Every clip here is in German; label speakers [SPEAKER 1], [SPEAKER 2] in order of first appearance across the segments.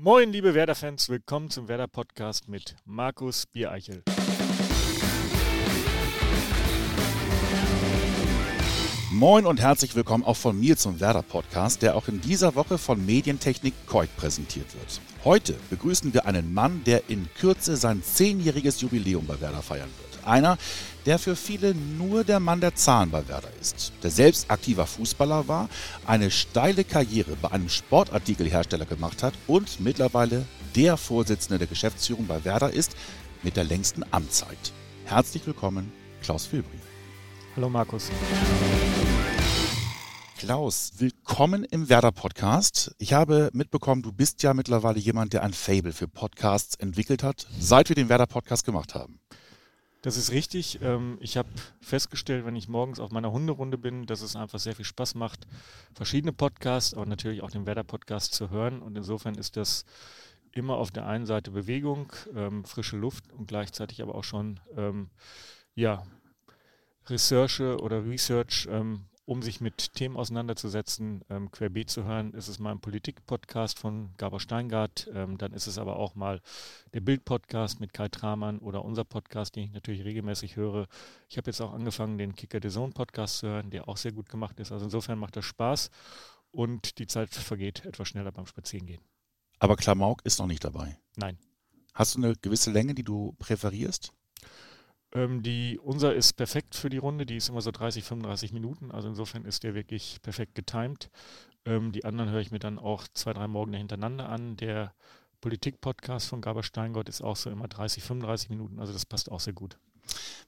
[SPEAKER 1] Moin, liebe Werder-Fans, willkommen zum Werder-Podcast mit Markus Biereichel.
[SPEAKER 2] Moin und herzlich willkommen auch von mir zum Werder-Podcast, der auch in dieser Woche von Medientechnik Koik präsentiert wird. Heute begrüßen wir einen Mann, der in Kürze sein zehnjähriges Jubiläum bei Werder feiern wird. Einer, der für viele nur der Mann der Zahlen bei Werder ist, der selbst aktiver Fußballer war, eine steile Karriere bei einem Sportartikelhersteller gemacht hat und mittlerweile der Vorsitzende der Geschäftsführung bei Werder ist mit der längsten Amtszeit. Herzlich willkommen, Klaus Filbri.
[SPEAKER 1] Hallo Markus.
[SPEAKER 2] Klaus, willkommen im Werder-Podcast. Ich habe mitbekommen, du bist ja mittlerweile jemand, der ein Fable für Podcasts entwickelt hat, seit wir den Werder-Podcast gemacht haben.
[SPEAKER 1] Das ist richtig. Ähm, ich habe festgestellt, wenn ich morgens auf meiner Hunderunde bin, dass es einfach sehr viel Spaß macht, verschiedene Podcasts, aber natürlich auch den Werder-Podcast zu hören. Und insofern ist das immer auf der einen Seite Bewegung, ähm, frische Luft und gleichzeitig aber auch schon ähm, ja, Recherche oder Research, um sich mit Themen auseinanderzusetzen, ähm, querbeet zu hören, ist es mal ein Politik-Podcast von Gabor Steingart, ähm, dann ist es aber auch mal der Bild-Podcast mit Kai Tramann oder unser Podcast, den ich natürlich regelmäßig höre. Ich habe jetzt auch angefangen, den Kicker the Zone Podcast zu hören, der auch sehr gut gemacht ist. Also insofern macht das Spaß und die Zeit vergeht etwas schneller beim Spazierengehen.
[SPEAKER 2] Aber Klamauk ist noch nicht dabei.
[SPEAKER 1] Nein.
[SPEAKER 2] Hast du eine gewisse Länge, die du präferierst?
[SPEAKER 1] Ähm, die, unser ist perfekt für die Runde, die ist immer so 30, 35 Minuten, also insofern ist der wirklich perfekt getimed. Ähm, die anderen höre ich mir dann auch zwei, drei Morgen hintereinander an. Der Politik-Podcast von Gaber Steingott ist auch so immer 30, 35 Minuten, also das passt auch sehr gut.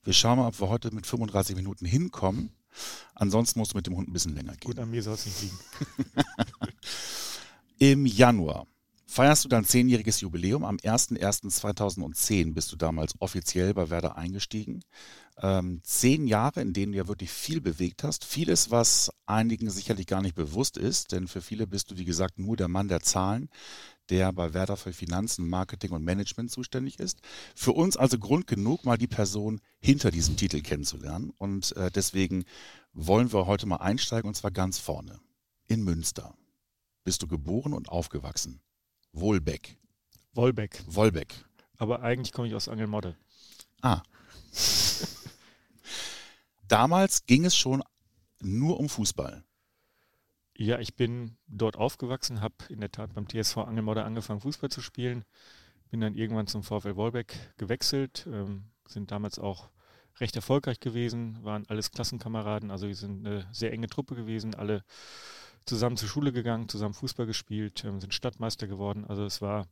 [SPEAKER 2] Wir schauen mal, ob wir heute mit 35 Minuten hinkommen. Ansonsten musst du mit dem Hund ein bisschen länger gehen.
[SPEAKER 1] Gut, an mir soll es nicht liegen.
[SPEAKER 2] Im Januar feierst du dein zehnjähriges Jubiläum. Am 01.01.2010 bist du damals offiziell bei Werder eingestiegen. Ähm, zehn Jahre, in denen du ja wirklich viel bewegt hast. Vieles, was einigen sicherlich gar nicht bewusst ist, denn für viele bist du, wie gesagt, nur der Mann der Zahlen, der bei Werder für Finanzen, Marketing und Management zuständig ist. Für uns also Grund genug, mal die Person hinter diesem Titel kennenzulernen. Und äh, deswegen wollen wir heute mal einsteigen, und zwar ganz vorne. In Münster bist du geboren und aufgewachsen. Wohlbeck.
[SPEAKER 1] Wollbeck.
[SPEAKER 2] Wollbeck.
[SPEAKER 1] Aber eigentlich komme ich aus Angelmodde.
[SPEAKER 2] Ah. Damals ging es schon nur um Fußball.
[SPEAKER 1] Ja, ich bin dort aufgewachsen, habe in der Tat beim TSV Angelmodde angefangen, Fußball zu spielen. Bin dann irgendwann zum VfL Wollbeck gewechselt, ähm, sind damals auch recht erfolgreich gewesen, waren alles Klassenkameraden, also wir sind eine sehr enge Truppe gewesen, alle zusammen zur Schule gegangen, zusammen Fußball gespielt, ähm, sind Stadtmeister geworden. Also es war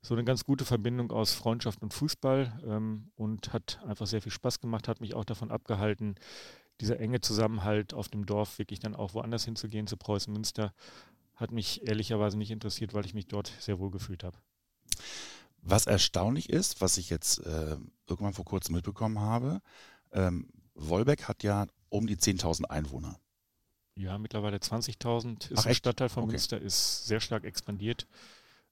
[SPEAKER 1] so eine ganz gute Verbindung aus Freundschaft und Fußball ähm, und hat einfach sehr viel Spaß gemacht, hat mich auch davon abgehalten, dieser enge Zusammenhalt auf dem Dorf wirklich dann auch woanders hinzugehen, zu Preußen Münster, hat mich ehrlicherweise nicht interessiert, weil ich mich dort sehr wohl gefühlt habe.
[SPEAKER 2] Was erstaunlich ist, was ich jetzt äh, irgendwann vor kurzem mitbekommen habe, ähm, Wolbeck hat ja um die 10.000 Einwohner.
[SPEAKER 1] Ja, mittlerweile 20.000 ist
[SPEAKER 2] Ach,
[SPEAKER 1] ein? Stadtteil von
[SPEAKER 2] Okay.
[SPEAKER 1] Münster, ist sehr stark expandiert.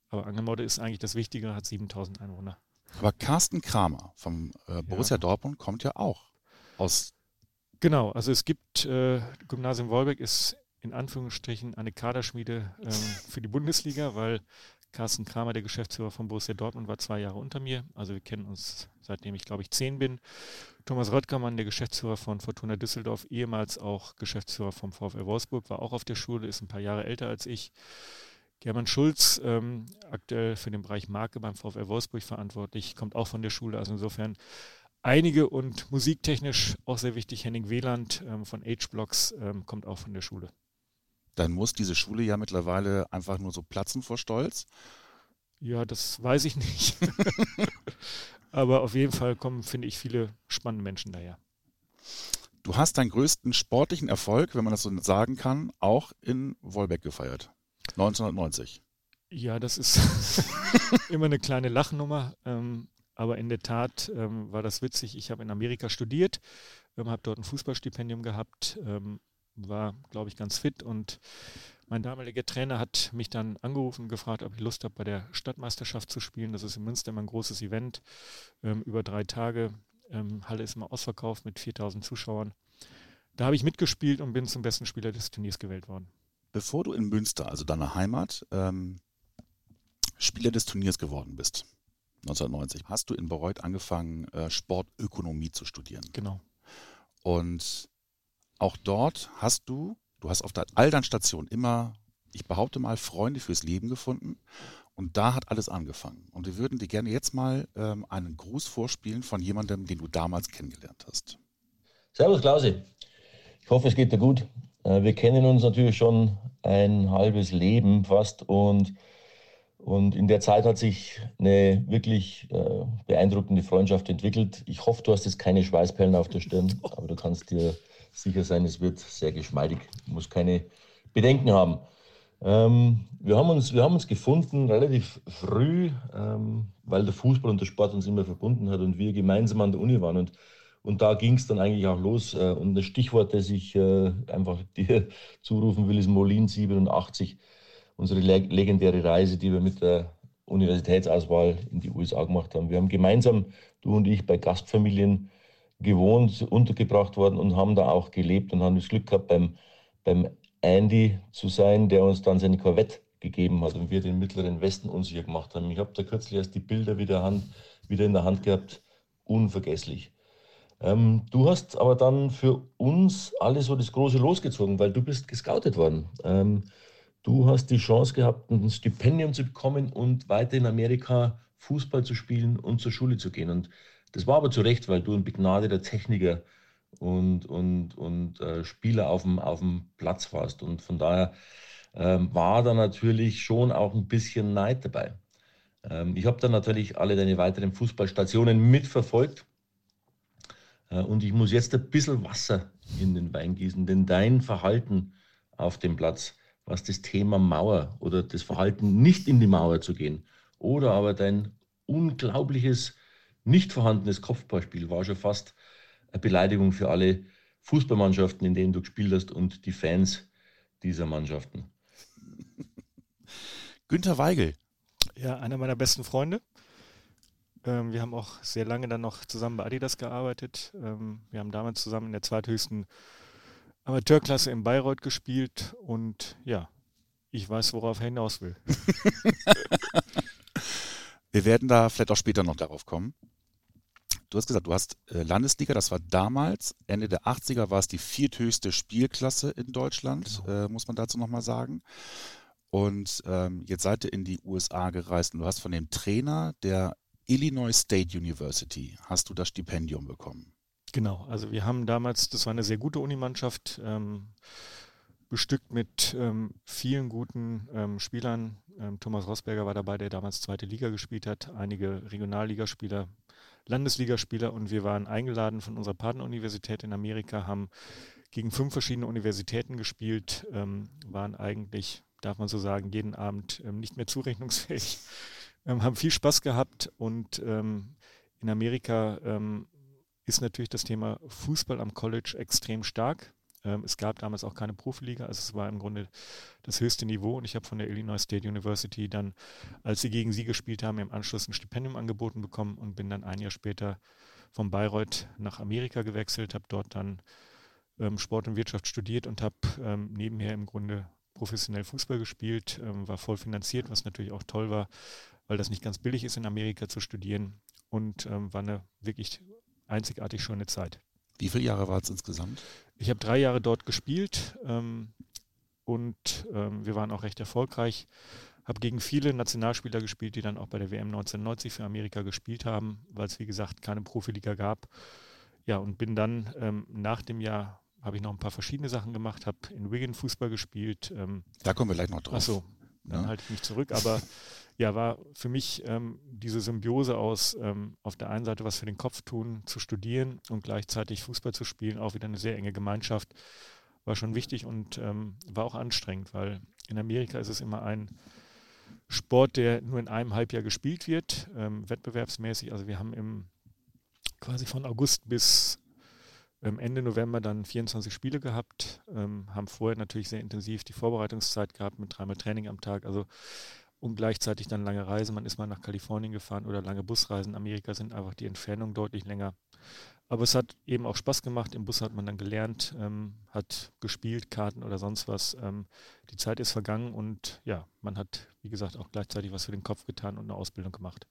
[SPEAKER 1] Aber Angelmodde ist eigentlich das Wichtige, hat 7.000 Einwohner.
[SPEAKER 2] Aber Carsten Kramer vom äh, Borussia Dortmund kommt ja auch aus.
[SPEAKER 1] Genau, also es gibt, äh, Gymnasium Wolbeck ist in Anführungsstrichen eine Kaderschmiede ähm, für die Bundesliga, weil Carsten Kramer, der Geschäftsführer von Borussia Dortmund, war zwei Jahre unter mir. Also wir kennen uns seitdem ich, glaube ich, zehn bin. Thomas Röttgermann, der Geschäftsführer von Fortuna Düsseldorf, ehemals auch Geschäftsführer vom VfL Wolfsburg, war auch auf der Schule, ist ein paar Jahre älter als ich. German Schulz, ähm, aktuell für den Bereich Marke beim VfL Wolfsburg verantwortlich, kommt auch von der Schule. Also insofern einige und musiktechnisch auch sehr wichtig. Henning Wieland ähm, von H-Blocks ähm, kommt auch von der Schule.
[SPEAKER 2] Dann muss diese Schule ja mittlerweile einfach nur so platzen vor Stolz.
[SPEAKER 1] Ja, das weiß ich nicht. Aber auf jeden Fall kommen, finde ich, viele spannende Menschen daher.
[SPEAKER 2] Du hast deinen größten sportlichen Erfolg, wenn man das so sagen kann, auch in Wolbeck gefeiert. 1990.
[SPEAKER 1] Ja, das ist immer eine kleine Lachnummer. Ähm, aber in der Tat ähm, war das witzig. Ich habe in Amerika studiert, ähm, habe dort ein Fußballstipendium gehabt, ähm, war, glaube ich, ganz fit und mein damaliger Trainer hat mich dann angerufen und gefragt, ob ich Lust habe, bei der Stadtmeisterschaft zu spielen. Das ist in Münster immer ein großes Event ähm, über drei Tage. Ähm, Halle ist immer ausverkauft mit 4000 Zuschauern. Da habe ich mitgespielt und bin zum besten Spieler des Turniers gewählt worden.
[SPEAKER 2] Bevor du in Münster, also deiner Heimat, ähm, Spieler des Turniers geworden bist, 1990, hast du in Bayreuth angefangen, äh, Sportökonomie zu studieren.
[SPEAKER 1] Genau.
[SPEAKER 2] Und auch dort hast du, du hast auf all deinen Stationen immer, ich behaupte mal, Freunde fürs Leben gefunden. Und da hat alles angefangen. Und wir würden dir gerne jetzt mal ähm, einen Gruß vorspielen von jemandem, den du damals kennengelernt hast.
[SPEAKER 3] Servus Klausi. Ich hoffe, es geht dir gut. Äh, wir kennen uns natürlich schon ein halbes Leben fast und, und in der Zeit hat sich eine wirklich äh, beeindruckende Freundschaft entwickelt. Ich hoffe, du hast jetzt keine Schweißperlen auf der Stirn, aber du kannst dir sicher sein, es wird sehr geschmeidig. Du musst keine Bedenken haben. Ähm, wir, haben uns, wir haben uns gefunden relativ früh, ähm, weil der Fußball und der Sport uns immer verbunden hat und wir gemeinsam an der Uni waren. Und und da ging es dann eigentlich auch los. Äh, und das Stichwort, das ich äh, einfach dir zurufen will, ist Molin 87, unsere legendäre Reise, die wir mit der Universitätsauswahl in die USA gemacht haben. Wir haben gemeinsam, du und ich, bei Gastfamilien gewohnt, untergebracht worden und haben da auch gelebt und haben das Glück gehabt, beim, beim Andy zu sein, der uns dann seine Corvette gegeben hat und wir den mittleren Westen unsicher gemacht haben. Ich habe da kürzlich erst die Bilder wieder, Hand, wieder in der Hand gehabt. Unvergesslich. Ähm, du hast aber dann für uns alle so das große losgezogen, weil du bist gescoutet worden. Ähm, du hast die Chance gehabt, ein Stipendium zu bekommen und weiter in Amerika Fußball zu spielen und zur Schule zu gehen. Und das war aber zu Recht, weil du ein begnadeter Techniker und, und, und äh, Spieler auf dem, auf dem Platz warst. Und von daher ähm, war da natürlich schon auch ein bisschen Neid dabei. Ähm, ich habe dann natürlich alle deine weiteren Fußballstationen mitverfolgt äh, und ich muss jetzt ein bisschen Wasser in den Wein gießen, denn dein Verhalten auf dem Platz, was das Thema Mauer oder das Verhalten nicht in die Mauer zu gehen oder aber dein unglaubliches, nicht vorhandenes Kopfballspiel war schon fast eine Beleidigung für alle Fußballmannschaften, in denen du gespielt hast und die Fans dieser Mannschaften.
[SPEAKER 2] Günter Weigel.
[SPEAKER 1] Ja, einer meiner besten Freunde. Ähm, wir haben auch sehr lange dann noch zusammen bei Adidas gearbeitet. Ähm, wir haben damals zusammen in der zweithöchsten Amateurklasse in Bayreuth gespielt und ja, ich weiß, worauf er hinaus will.
[SPEAKER 2] wir werden da vielleicht auch später noch darauf kommen. Du hast gesagt, du hast äh, Landesliga, das war damals, Ende der 80er war es die vierthöchste Spielklasse in Deutschland, genau. äh, muss man dazu nochmal sagen. Und ähm, jetzt seid ihr in die USA gereist und du hast von dem Trainer der Illinois State University hast du das Stipendium bekommen.
[SPEAKER 1] Genau, also wir haben damals, das war eine sehr gute Unimannschaft, ähm, bestückt mit ähm, vielen guten ähm, Spielern. Ähm, Thomas Rosberger war dabei, der damals zweite Liga gespielt hat, einige Regionalligaspieler, Landesligaspieler und wir waren eingeladen von unserer Partneruniversität in Amerika, haben gegen fünf verschiedene Universitäten gespielt, ähm, waren eigentlich, darf man so sagen, jeden Abend ähm, nicht mehr zurechnungsfähig haben viel Spaß gehabt und in Amerika ist natürlich das Thema Fußball am College extrem stark. Ähm, es gab damals auch keine Profiliga, also es war im Grunde das höchste Niveau und ich habe von der Illinois State University dann, als sie gegen sie gespielt haben, im Anschluss ein Stipendium angeboten bekommen und bin dann ein Jahr später von Bayreuth nach Amerika gewechselt, habe dort dann ähm, Sport und Wirtschaft studiert und habe ähm, nebenher im Grunde professionell Fußball gespielt, ähm, war voll finanziert, was natürlich auch toll war, weil das nicht ganz billig ist, in Amerika zu studieren und ähm, war eine wirklich einzigartig schöne Zeit.
[SPEAKER 2] Wie viele Jahre war es insgesamt?
[SPEAKER 1] Ich habe drei Jahre dort gespielt ähm, und ähm, wir waren auch recht erfolgreich. Habe gegen viele Nationalspieler gespielt, die dann auch bei der WM 1990 für Amerika gespielt haben, weil es wie gesagt keine Profiliga gab. Ja, und bin dann ähm, nach dem Jahr habe ich noch ein paar verschiedene Sachen gemacht, habe in Wigan Fußball gespielt.
[SPEAKER 2] Ähm, da kommen wir gleich noch drauf.
[SPEAKER 1] Achso, dann ja. halte ich mich zurück. Aber ja, war für mich ähm, diese Symbiose aus ähm, auf der einen Seite was für den Kopf tun, zu studieren und gleichzeitig Fußball zu spielen, auch wieder eine sehr enge Gemeinschaft, war schon wichtig und ähm, war auch anstrengend, weil in Amerika ist es immer ein Sport, der nur in einem Halbjahr gespielt wird, ähm, wettbewerbsmäßig. Also wir haben im quasi von August bis Ende November dann 24 Spiele gehabt, ähm, haben vorher natürlich sehr intensiv die Vorbereitungszeit gehabt mit dreimal Training am Tag, also und gleichzeitig dann lange Reisen. Man ist mal nach Kalifornien gefahren oder lange Busreisen. In Amerika sind einfach die Entfernungen deutlich länger. aber es hat eben auch Spaß gemacht. Im Bus hat man dann gelernt, ähm, hat gespielt, Karten oder sonst was. Ähm, die Zeit ist vergangen und ja, man hat, wie gesagt, auch gleichzeitig was für den Kopf getan und eine Ausbildung gemacht.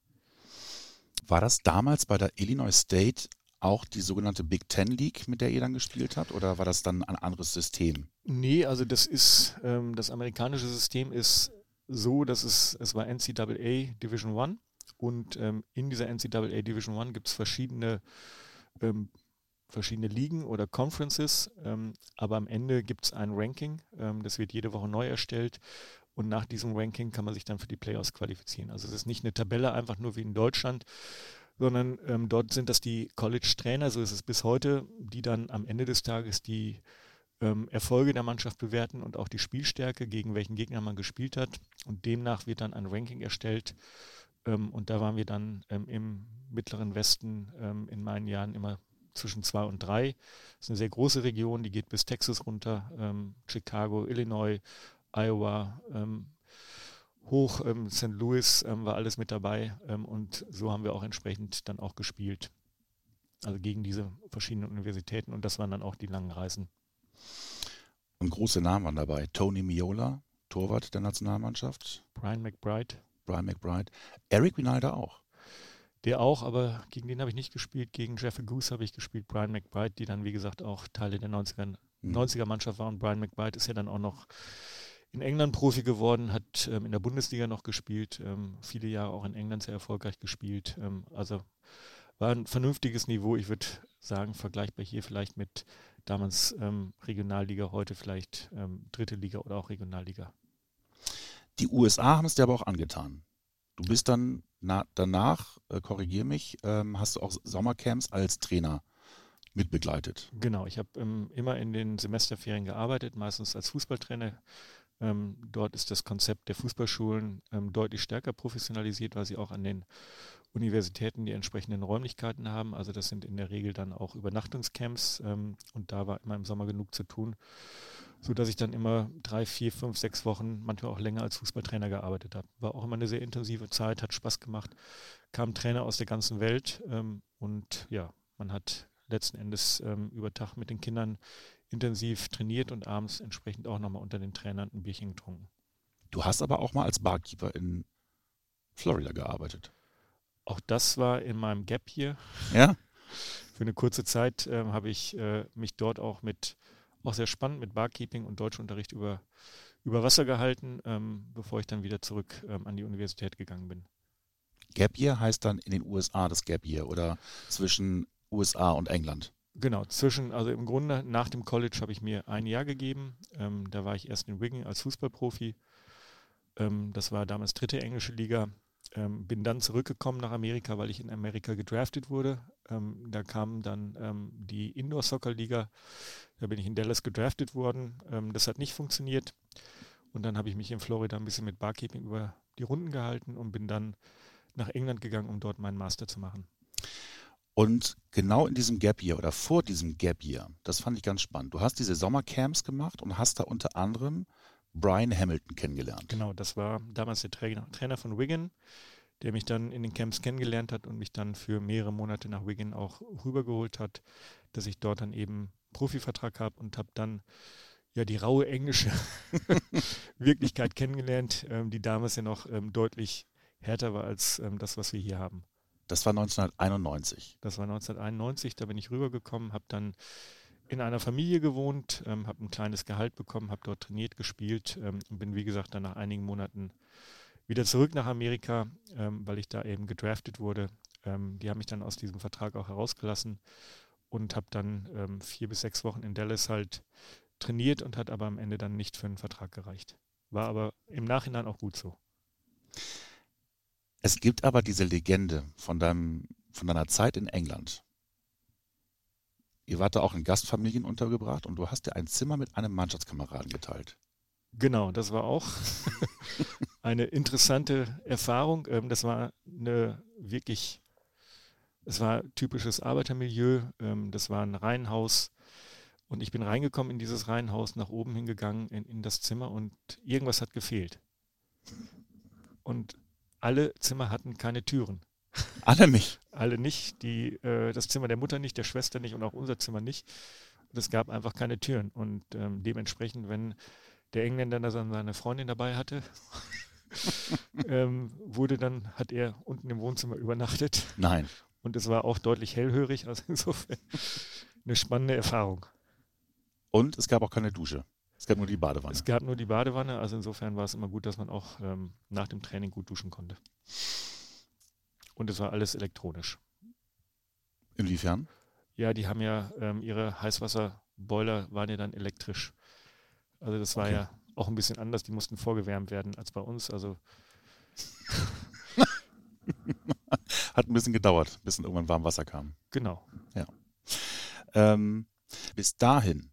[SPEAKER 2] War das damals bei der Illinois State auch die sogenannte Big Ten League, mit der ihr dann gespielt habt, oder war das dann ein anderes System?
[SPEAKER 1] Nee, also das ist, ähm, das amerikanische System ist so, dass es, es war NCAA Division One und ähm, in dieser NCAA Division One gibt es verschiedene, ähm, verschiedene Ligen oder Conferences, ähm, aber am Ende gibt es ein Ranking, ähm, das wird jede Woche neu erstellt und nach diesem Ranking kann man sich dann für die Playoffs qualifizieren. Also es ist nicht eine Tabelle einfach nur wie in Deutschland, sondern ähm, dort sind das die College-Trainer, so ist es bis heute, die dann am Ende des Tages die ähm, Erfolge der Mannschaft bewerten und auch die Spielstärke, gegen welchen Gegner man gespielt hat. Und demnach wird dann ein Ranking erstellt. Ähm, und da waren wir dann ähm, im mittleren Westen ähm, in meinen Jahren immer zwischen zwei und drei. Das ist eine sehr große Region, die geht bis Texas runter, ähm, Chicago, Illinois, Iowa, ähm, hoch, St. Louis war alles mit dabei. und so haben wir auch entsprechend dann auch gespielt. Also gegen diese verschiedenen Universitäten und das waren dann auch die langen Reisen.
[SPEAKER 2] Und große Namen waren dabei. Tony Miola, Torwart der Nationalmannschaft.
[SPEAKER 1] Brian McBride.
[SPEAKER 2] Brian McBride. Eric Winalda auch.
[SPEAKER 1] Der auch, aber gegen den habe ich nicht gespielt. Gegen Jeffrey Goose habe ich gespielt. Brian McBride, die dann, wie gesagt, auch Teile der 90er, mhm. 90er Mannschaft waren. Brian McBride ist ja dann auch noch in England Profi geworden, hat ähm, in der Bundesliga noch gespielt, ähm, viele Jahre auch in England sehr erfolgreich gespielt. Ähm, also war ein vernünftiges Niveau. Ich würde sagen, vergleichbar hier vielleicht mit damals ähm, Regionalliga, heute vielleicht ähm, dritte Liga oder auch Regionalliga.
[SPEAKER 2] Die USA haben es dir aber auch angetan. Du bist dann na, danach, äh, korrigier mich, ähm, hast du auch Sommercamps als Trainer mitbegleitet.
[SPEAKER 1] Genau, ich habe immer in den Semesterferien gearbeitet, meistens als Fußballtrainer. Ähm, dort ist das Konzept der Fußballschulen ähm, deutlich stärker professionalisiert, weil sie auch an den Universitäten die entsprechenden Räumlichkeiten haben. Also das sind in der Regel dann auch Übernachtungscamps ähm, und da war immer im Sommer genug zu tun, sodass ich dann immer drei, vier, fünf, sechs Wochen, manchmal auch länger als Fußballtrainer gearbeitet habe. War auch immer eine sehr intensive Zeit, hat Spaß gemacht, kamen Trainer aus der ganzen Welt ähm, und ja, man hat letzten Endes ähm, über Tag mit den Kindern intensiv trainiert und abends entsprechend auch nochmal unter den Trainern ein Bierchen getrunken.
[SPEAKER 2] Du hast aber auch mal als Barkeeper in Florida gearbeitet.
[SPEAKER 1] Auch das war in meinem Gap hier.
[SPEAKER 2] Ja.
[SPEAKER 1] Für eine kurze Zeit äh, habe ich äh, mich dort auch mit, auch sehr spannend mit Barkeeping und Deutschunterricht über, über Wasser gehalten, ähm, bevor ich dann wieder zurück ähm, an die Universität gegangen bin.
[SPEAKER 2] Gap Year heißt dann in den USA das Gap Year oder zwischen USA und England?
[SPEAKER 1] Genau, zwischen, also im Grunde nach dem College habe ich mir ein Jahr gegeben. Ähm, da war ich erst in Wigan als Fußballprofi. Ähm, das war damals dritte englische Liga. Ähm, bin dann zurückgekommen nach Amerika, weil ich in Amerika gedraftet wurde. Ähm, da kam dann ähm, die Indoor-Soccer-Liga. Da bin ich in Dallas gedraftet worden. Ähm, das hat nicht funktioniert. Und dann habe ich mich in Florida ein bisschen mit Barkeeping über die Runden gehalten und bin dann nach England gegangen, um dort meinen Master zu machen.
[SPEAKER 2] Und genau in diesem Gap Year oder vor diesem Gap Year, das fand ich ganz spannend. Du hast diese Sommercamps gemacht und hast da unter anderem Brian Hamilton kennengelernt.
[SPEAKER 1] Genau, das war damals der Trainer, Trainer von Wigan, der mich dann in den Camps kennengelernt hat und mich dann für mehrere Monate nach Wigan auch rübergeholt hat, dass ich dort dann eben Profivertrag habe und habe dann ja die raue englische Wirklichkeit kennengelernt, ähm, die damals ja noch ähm, deutlich härter war als ähm, das, was wir hier haben.
[SPEAKER 2] Das war 1991.
[SPEAKER 1] Das war 1991, da bin ich rübergekommen, habe dann in einer Familie gewohnt, ähm, habe ein kleines Gehalt bekommen, habe dort trainiert, gespielt ähm, und bin, wie gesagt, dann nach einigen Monaten wieder zurück nach Amerika, ähm, weil ich da eben gedraftet wurde. Ähm, die haben mich dann aus diesem Vertrag auch herausgelassen und habe dann ähm, vier bis sechs Wochen in Dallas halt trainiert und hat aber am Ende dann nicht für einen Vertrag gereicht. War aber im Nachhinein auch gut so.
[SPEAKER 2] Es gibt aber diese Legende von, deinem, von deiner Zeit in England. Ihr wart da auch in Gastfamilien untergebracht und du hast dir ein Zimmer mit einem Mannschaftskameraden geteilt.
[SPEAKER 1] Genau, das war auch eine interessante Erfahrung. Ähm, das war eine wirklich, es war typisches Arbeitermilieu. Ähm, das war ein Reihenhaus. Und ich bin reingekommen in dieses Reihenhaus, nach oben hingegangen in, in das Zimmer und irgendwas hat gefehlt. Und alle Zimmer hatten keine Türen.
[SPEAKER 2] Alle nicht.
[SPEAKER 1] Alle nicht. Die, äh, das Zimmer der Mutter nicht, der Schwester nicht und auch unser Zimmer nicht. Und es gab einfach keine Türen. Und ähm, dementsprechend, wenn der Engländer dann seine Freundin dabei hatte, ähm, wurde dann, hat er unten im Wohnzimmer übernachtet.
[SPEAKER 2] Nein.
[SPEAKER 1] Und es war auch deutlich hellhörig, also insofern eine spannende Erfahrung.
[SPEAKER 2] Und es gab auch keine Dusche. Es gab nur die Badewanne.
[SPEAKER 1] Es gab nur die Badewanne, also insofern war es immer gut, dass man auch ähm, nach dem Training gut duschen konnte. Und es war alles elektronisch.
[SPEAKER 2] Inwiefern?
[SPEAKER 1] Ja, die haben ja ähm, ihre Heißwasserboiler waren ja dann elektrisch. Also das war okay. ja auch ein bisschen anders. Die mussten vorgewärmt werden als bei uns. Also
[SPEAKER 2] hat ein bisschen gedauert, bis dann irgendwann warm Wasser kam.
[SPEAKER 1] Genau.
[SPEAKER 2] Ja. Ähm, bis dahin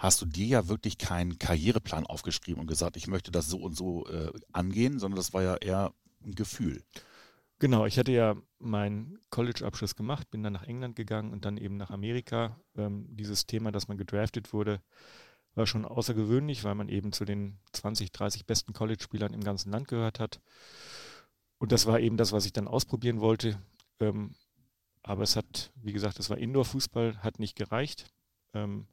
[SPEAKER 2] hast du dir ja wirklich keinen Karriereplan aufgeschrieben und gesagt, ich möchte das so und so äh, angehen, sondern das war ja eher ein Gefühl.
[SPEAKER 1] Genau, ich hatte ja meinen College-Abschluss gemacht, bin dann nach England gegangen und dann eben nach Amerika. Ähm, dieses Thema, dass man gedraftet wurde, war schon außergewöhnlich, weil man eben zu den 20, 30 besten College-Spielern im ganzen Land gehört hat. Und das war eben das, was ich dann ausprobieren wollte. Ähm, aber es hat, wie gesagt, es war Indoor-Fußball, hat nicht gereicht. Ähm,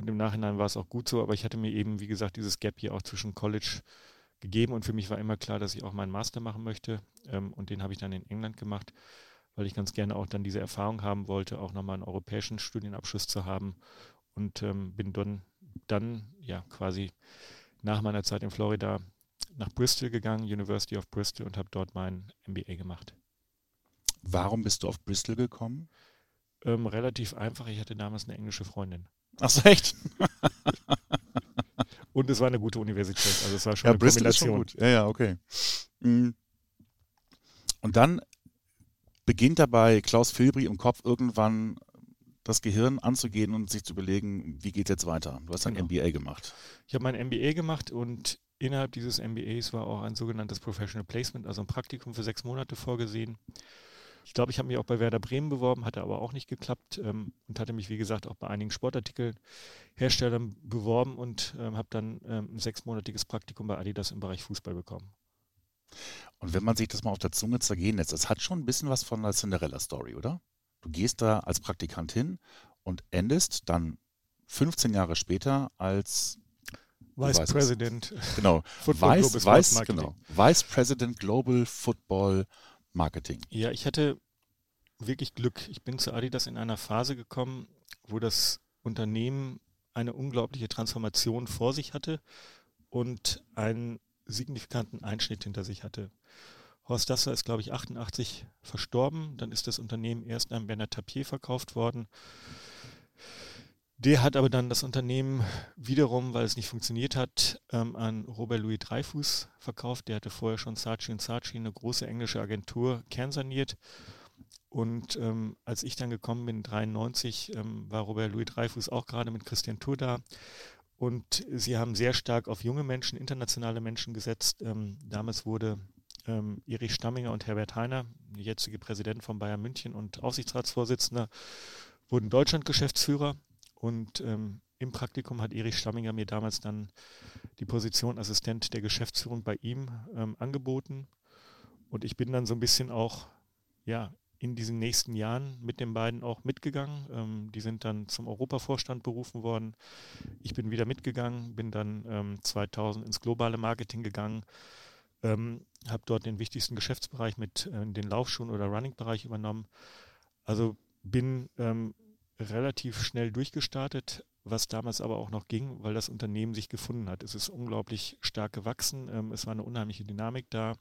[SPEAKER 1] und im Nachhinein war es auch gut so, aber ich hatte mir eben, wie gesagt, dieses Gap hier auch zwischen College gegeben und für mich war immer klar, dass ich auch meinen Master machen möchte. Ähm, und den habe ich dann in England gemacht, weil ich ganz gerne auch dann diese Erfahrung haben wollte, auch nochmal einen europäischen Studienabschluss zu haben. Und ähm, bin dann, dann ja quasi nach meiner Zeit in Florida nach Bristol gegangen, University of Bristol, und habe dort mein MBA gemacht.
[SPEAKER 2] Warum bist du auf Bristol gekommen?
[SPEAKER 1] Ähm, relativ einfach. Ich hatte damals eine englische Freundin.
[SPEAKER 2] Ach so, echt?
[SPEAKER 1] und es war eine gute Universität. Also es war schon ja, eine
[SPEAKER 2] Bristol Kombination. Ist schon gut. Ja, ja, okay. Mhm. Und dann beginnt dabei Klaus Filbri im Kopf irgendwann das Gehirn anzugehen und sich zu überlegen, wie geht es jetzt weiter? Du hast ein genau. MBA gemacht.
[SPEAKER 1] Ich habe mein MBA gemacht und innerhalb dieses MBAs war auch ein sogenanntes Professional Placement, also ein Praktikum für sechs Monate vorgesehen. Ich glaube, ich habe mich auch bei Werder Bremen beworben, hatte aber auch nicht geklappt ähm, und hatte mich, wie gesagt, auch bei einigen Sportartikelherstellern beworben und ähm, habe dann ähm, ein sechsmonatiges Praktikum bei Adidas im Bereich Fußball bekommen.
[SPEAKER 2] Und wenn man sich das mal auf der Zunge zergehen lässt, das hat schon ein bisschen was von einer Cinderella-Story, oder? Du gehst da als Praktikant hin und endest dann 15 Jahre später als
[SPEAKER 1] Vice President.
[SPEAKER 2] Genau. Vice, Vice, genau. Vice President Global Football Marketing.
[SPEAKER 1] Ja, ich hatte wirklich Glück. Ich bin zu Adidas in einer Phase gekommen, wo das Unternehmen eine unglaubliche Transformation vor sich hatte und einen signifikanten Einschnitt hinter sich hatte. Horst Dasser ist, glaube ich, 88 verstorben. Dann ist das Unternehmen erst an Bernard Tapie verkauft worden. Der hat aber dann das Unternehmen wiederum, weil es nicht funktioniert hat, ähm, an Robert Louis Dreyfus verkauft. Der hatte vorher schon Saatchi Saatchi, eine große englische Agentur, kernsaniert. Und ähm, als ich dann gekommen bin, 93, ähm, war Robert Louis Dreyfus auch gerade mit Christian Tour da. Und sie haben sehr stark auf junge Menschen, internationale Menschen gesetzt. Ähm, damals wurde ähm, Erich Stamminger und Herbert Heiner, der jetzige Präsident von Bayern München und Aufsichtsratsvorsitzender, wurden Deutschland-Geschäftsführer. Und ähm, im Praktikum hat Erich Stamminger mir damals dann die Position Assistent der Geschäftsführung bei ihm ähm, angeboten. Und ich bin dann so ein bisschen auch ja, in diesen nächsten Jahren mit den beiden auch mitgegangen. Ähm, die sind dann zum Europavorstand berufen worden. Ich bin wieder mitgegangen, bin dann ähm, 2000 ins globale Marketing gegangen, ähm, habe dort den wichtigsten Geschäftsbereich mit äh, den Laufschuhen oder Running-Bereich übernommen. Also bin ähm, relativ schnell durchgestartet, was damals aber auch noch ging, weil das Unternehmen sich gefunden hat. Es ist unglaublich stark gewachsen. Ähm, es war eine unheimliche Dynamik da.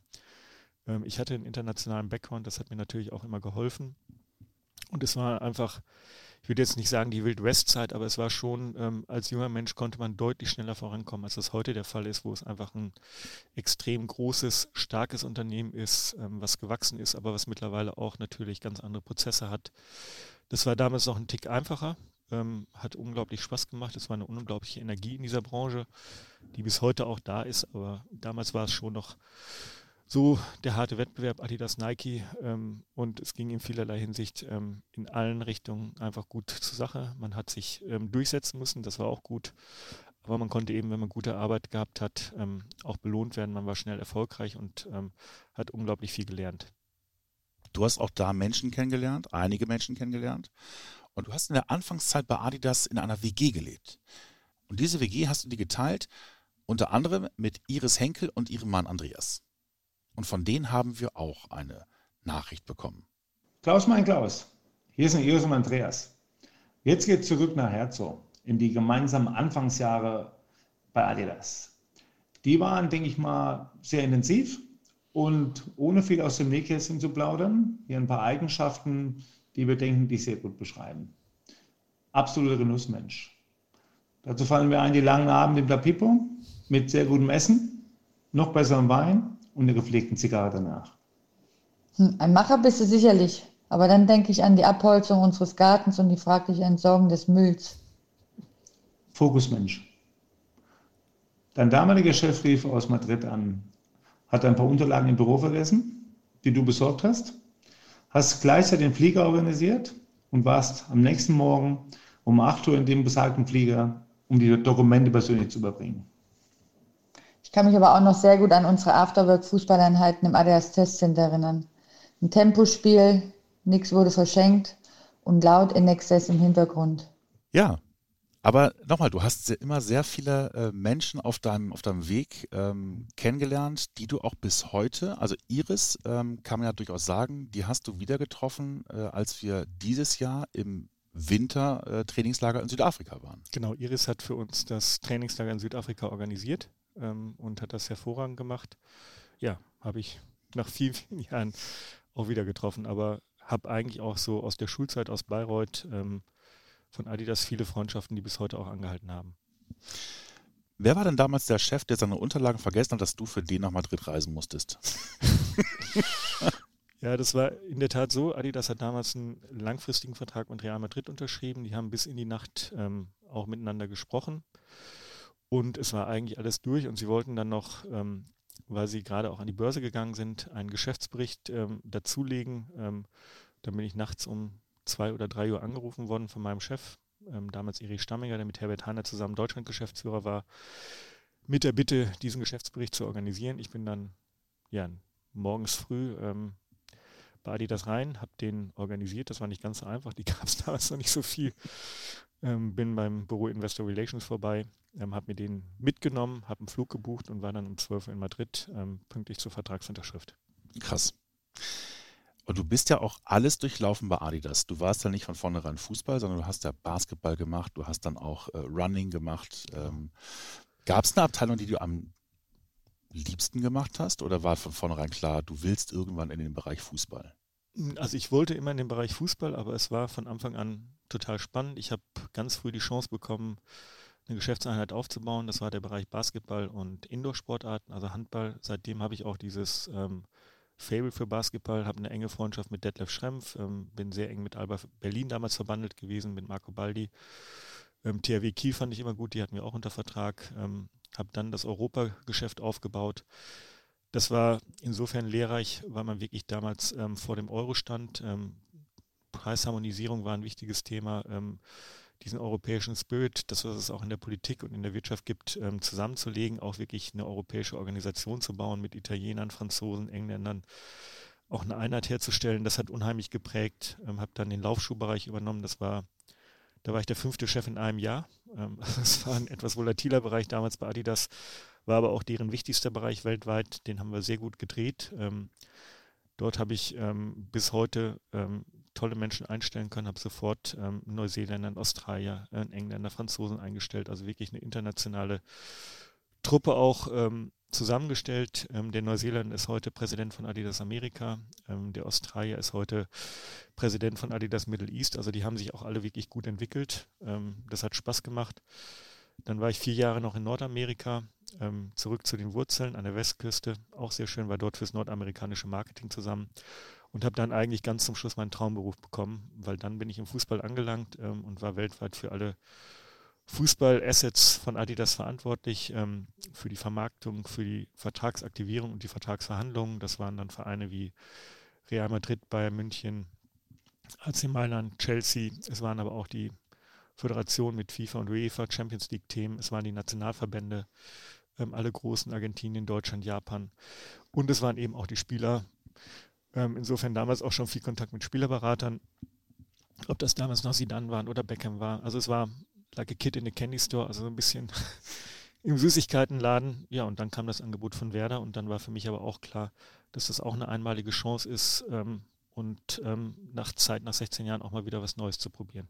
[SPEAKER 1] Ähm, ich hatte einen internationalen Background, das hat mir natürlich auch immer geholfen. Und es war einfach, ich würde jetzt nicht sagen die Wild West-Zeit, aber es war schon, ähm, als junger Mensch konnte man deutlich schneller vorankommen, als das heute der Fall ist, wo es einfach ein extrem großes, starkes Unternehmen ist, ähm, was gewachsen ist, aber was mittlerweile auch natürlich ganz andere Prozesse hat, das war damals noch ein Tick einfacher, ähm, hat unglaublich Spaß gemacht. Es war eine unglaubliche Energie in dieser Branche, die bis heute auch da ist. Aber damals war es schon noch so der harte Wettbewerb Adidas Nike ähm, und es ging in vielerlei Hinsicht ähm, in allen Richtungen einfach gut zur Sache. Man hat sich ähm, durchsetzen müssen, das war auch gut. Aber man konnte eben, wenn man gute Arbeit gehabt hat, ähm, auch belohnt werden. Man war schnell erfolgreich und ähm, hat unglaublich viel gelernt.
[SPEAKER 2] Du hast auch da Menschen kennengelernt, einige Menschen kennengelernt. Und du hast in der Anfangszeit bei Adidas in einer WG gelebt. Und diese WG hast du dir geteilt, unter anderem mit Iris Henkel und ihrem Mann Andreas. Und von denen haben wir auch eine Nachricht bekommen.
[SPEAKER 4] Klaus, mein Klaus, hier sind Iris und Andreas. Jetzt geht zurück nach Herzog in die gemeinsamen Anfangsjahre bei Adidas. Die waren, denke ich mal, sehr intensiv und ohne viel aus dem Nähkästchen zu plaudern, hier ein paar Eigenschaften, die wir denken, die sehr gut beschreiben. Absoluter Genussmensch. Dazu fallen mir ein die langen Abende im Tapipo mit sehr gutem Essen, noch besserem Wein und einer gepflegten Zigarre danach.
[SPEAKER 5] Hm, ein Macher bist du sicherlich, aber dann denke ich an die Abholzung unseres Gartens und die fragliche Entsorgung des Mülls.
[SPEAKER 4] Fokusmensch. Dein damaliger Chef rief aus Madrid an, hat ein paar Unterlagen im Büro vergessen, die du besorgt hast, hast gleichzeitig den Flieger organisiert und warst am nächsten Morgen um 8 Uhr in dem besagten Flieger, um die Dokumente persönlich zu überbringen.
[SPEAKER 5] Ich kann mich aber auch noch sehr gut an unsere Afterwork-Fußballeinheiten im Adidas Testcenter erinnern. Ein Tempospiel, nichts wurde verschenkt und laut in Exzess im Hintergrund.
[SPEAKER 2] Ja, aber nochmal, du hast immer sehr viele äh, Menschen auf deinem, auf deinem Weg ähm, kennengelernt, die du auch bis heute, also Iris, ähm, kann man ja durchaus sagen, die hast du wieder getroffen, äh, als wir dieses Jahr im Winter äh, Trainingslager in Südafrika waren.
[SPEAKER 1] Genau, Iris hat für uns das Trainingslager in Südafrika organisiert ähm, und hat das hervorragend gemacht. Ja, habe ich nach vielen, vielen Jahren auch wieder getroffen, aber habe eigentlich auch so aus der Schulzeit aus Bayreuth ähm, von Adidas viele Freundschaften, die bis heute auch angehalten haben.
[SPEAKER 2] Wer war denn damals der Chef, der seine Unterlagen vergessen hat, dass du für den nach Madrid reisen musstest?
[SPEAKER 1] ja, das war in der Tat so. Adidas hat damals einen langfristigen Vertrag mit Real Madrid unterschrieben. Die haben bis in die Nacht ähm, auch miteinander gesprochen. Und es war eigentlich alles durch. Und sie wollten dann noch, ähm, weil sie gerade auch an die Börse gegangen sind, einen Geschäftsbericht ähm, dazulegen. Ähm, dann bin ich nachts um zwei oder drei Uhr angerufen worden von meinem Chef, ähm, damals Erich Stamminger, der mit Herbert Hanner zusammen Deutschland-Geschäftsführer war, mit der Bitte, diesen Geschäftsbericht zu organisieren. Ich bin dann ja, morgens früh ähm, bei Adidas rein, habe den organisiert. Das war nicht ganz so einfach, die gab es damals noch nicht so viel. Ähm, bin beim Büro Investor Relations vorbei, ähm, habe mir den mitgenommen, habe einen Flug gebucht und war dann um 12 Uhr in Madrid, ähm, pünktlich zur Vertragsunterschrift.
[SPEAKER 2] Krass. Und du bist ja auch alles durchlaufen bei Adidas. Du warst ja nicht von vornherein Fußball, sondern du hast ja Basketball gemacht, du hast dann auch äh, Running gemacht. Ähm, Gab es eine Abteilung, die du am liebsten gemacht hast oder war von vornherein klar, du willst irgendwann in den Bereich Fußball?
[SPEAKER 1] Also ich wollte immer in den Bereich Fußball, aber es war von Anfang an total spannend. Ich habe ganz früh die Chance bekommen, eine Geschäftseinheit aufzubauen. Das war der Bereich Basketball und Indoor-Sportarten, also Handball. Seitdem habe ich auch dieses ähm, Fable für Basketball, habe eine enge Freundschaft mit Detlef Schrempf, ähm, bin sehr eng mit Alba Berlin damals verbandelt gewesen, mit Marco Baldi. Ähm, THW Kiel fand ich immer gut, die hatten wir auch unter Vertrag. Ähm, habe dann das Europageschäft aufgebaut. Das war insofern lehrreich, weil man wirklich damals ähm, vor dem Euro stand. Ähm, Preisharmonisierung war ein wichtiges Thema. Diesen europäischen Spirit, das, was es auch in der Politik und in der Wirtschaft gibt, ähm, zusammenzulegen, auch wirklich eine europäische Organisation zu bauen mit Italienern, Franzosen, Engländern, auch eine Einheit herzustellen. Das hat unheimlich geprägt. Ähm, habe dann den Laufschuhbereich übernommen. Das war, da war ich der fünfte Chef in einem Jahr. Ähm, das war ein etwas volatiler Bereich damals bei Adidas, war aber auch deren wichtigster Bereich weltweit. Den haben wir sehr gut gedreht. Ähm, dort habe ich ähm, bis heute ähm, tolle Menschen einstellen können, habe sofort ähm, Neuseeländer, Australier, äh, Engländer, Franzosen eingestellt, also wirklich eine internationale Truppe auch ähm, zusammengestellt. Ähm, der Neuseeländer ist heute Präsident von Adidas Amerika, ähm, der Australier ist heute Präsident von Adidas Middle East, also die haben sich auch alle wirklich gut entwickelt. Ähm, das hat Spaß gemacht. Dann war ich vier Jahre noch in Nordamerika, ähm, zurück zu den Wurzeln an der Westküste, auch sehr schön, war dort fürs nordamerikanische Marketing zusammen und habe dann eigentlich ganz zum Schluss meinen Traumberuf bekommen, weil dann bin ich im Fußball angelangt ähm, und war weltweit für alle Fußball-Assets von Adidas verantwortlich, ähm, für die Vermarktung, für die Vertragsaktivierung und die Vertragsverhandlungen. Das waren dann Vereine wie Real Madrid, Bayern München, AC Mailand, Chelsea. Es waren aber auch die Föderationen mit FIFA und UEFA, Champions League-Themen. Es waren die Nationalverbände, ähm, alle großen Argentinien, Deutschland, Japan. Und es waren eben auch die Spieler Ähm, insofern damals auch schon viel Kontakt mit Spielerberatern. Ob das damals noch Sidan waren oder Beckham war. Also es war like a kid in a candy store, also so ein bisschen im Süßigkeitenladen. Ja, und dann kam das Angebot von Werder und dann war für mich aber auch klar, dass das auch eine einmalige Chance ist ähm, und ähm, nach Zeit, nach 16 Jahren auch mal wieder was Neues zu probieren.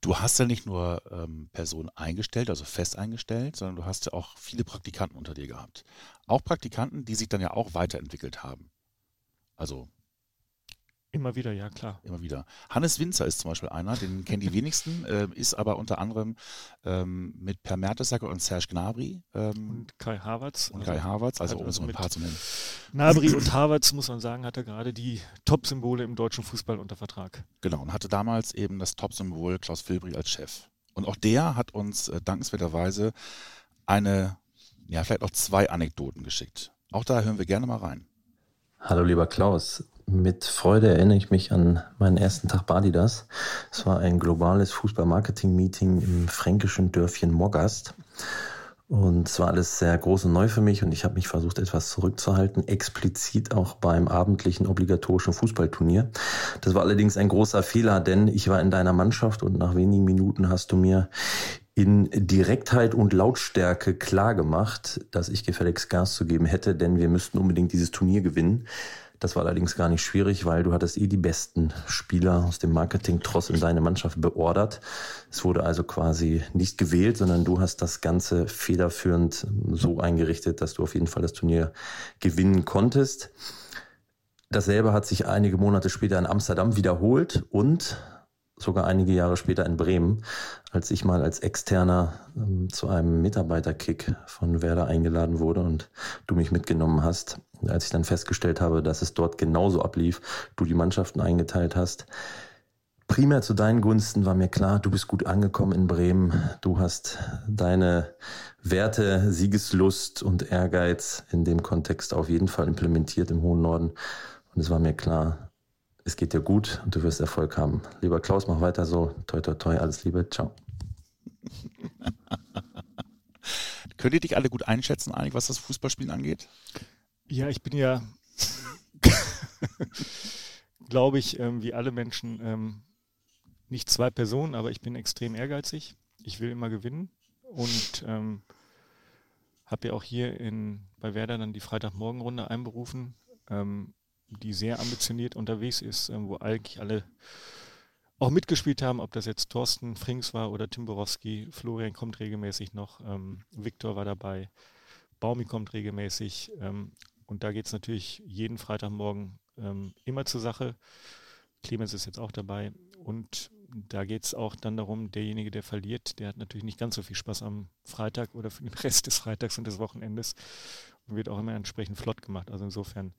[SPEAKER 2] Du hast ja nicht nur ähm, Personen eingestellt, also fest eingestellt, sondern du hast ja auch viele Praktikanten unter dir gehabt. Auch Praktikanten, die sich dann ja auch weiterentwickelt haben. Also
[SPEAKER 1] Immer wieder, ja klar.
[SPEAKER 2] Immer wieder. Hannes Winzer ist zum Beispiel einer, den kennen die wenigsten, äh, ist aber unter anderem ähm, mit Per Mertesacker und Serge Gnabry.
[SPEAKER 1] Ähm, und Kai Havertz.
[SPEAKER 2] Und Kai Havertz, also um also ein paar zu nennen.
[SPEAKER 1] Gnabry und Havertz, muss man sagen, hatte gerade die Top-Symbole im deutschen Fußball unter Vertrag.
[SPEAKER 2] Genau, und hatte damals eben das Top-Symbol Klaus Filbri als Chef. Und auch der hat uns äh, dankenswerterweise eine, ja, vielleicht auch zwei Anekdoten geschickt. Auch da hören wir gerne mal rein.
[SPEAKER 6] Hallo lieber Klaus, mit Freude erinnere ich mich an meinen ersten Tag Badidas. Es war ein globales Fußball-Marketing-Meeting im fränkischen Dörfchen Mogast. Und es war alles sehr groß und neu für mich und ich habe mich versucht, etwas zurückzuhalten, explizit auch beim abendlichen obligatorischen Fußballturnier. Das war allerdings ein großer Fehler, denn ich war in deiner Mannschaft und nach wenigen Minuten hast du mir in Direktheit und Lautstärke klar gemacht, dass ich gefälligst Gas zu geben hätte, denn wir müssten unbedingt dieses Turnier gewinnen. Das war allerdings gar nicht schwierig, weil du hattest eh die besten Spieler aus dem Marketing-Tross in deine Mannschaft beordert. Es wurde also quasi nicht gewählt, sondern du hast das Ganze federführend so eingerichtet, dass du auf jeden Fall das Turnier gewinnen konntest. Dasselbe hat sich einige Monate später in Amsterdam wiederholt und sogar einige Jahre später in Bremen, als ich mal als Externer ähm, zu einem Mitarbeiterkick von Werder eingeladen wurde und du mich mitgenommen hast. Als ich dann festgestellt habe, dass es dort genauso ablief, du die Mannschaften eingeteilt hast. Primär zu deinen Gunsten war mir klar, du bist gut angekommen in Bremen. Du hast deine Werte, Siegeslust und Ehrgeiz in dem Kontext auf jeden Fall implementiert im hohen Norden. Und es war mir klar, es geht dir gut und du wirst Erfolg haben. Lieber Klaus, mach weiter so. Toi, toi, toi, alles Liebe. Ciao.
[SPEAKER 2] Könnt ihr dich alle gut einschätzen, eigentlich, was das Fußballspielen angeht?
[SPEAKER 1] Ja, ich bin ja, glaube ich, ähm, wie alle Menschen, ähm, nicht zwei Personen, aber ich bin extrem ehrgeizig. Ich will immer gewinnen und ähm, habe ja auch hier in, bei Werder dann die Freitagmorgenrunde einberufen. Ähm, die sehr ambitioniert unterwegs ist, ähm, wo eigentlich alle auch mitgespielt haben, ob das jetzt Thorsten Frings war oder Tim Borowski, Florian kommt regelmäßig noch, ähm, Viktor war dabei, Baumi kommt regelmäßig ähm, und da geht es natürlich jeden Freitagmorgen ähm, immer zur Sache. Clemens ist jetzt auch dabei und da geht es auch dann darum, derjenige, der verliert, der hat natürlich nicht ganz so viel Spaß am Freitag oder für den Rest des Freitags und des Wochenendes und wird auch immer entsprechend flott gemacht. Also insofern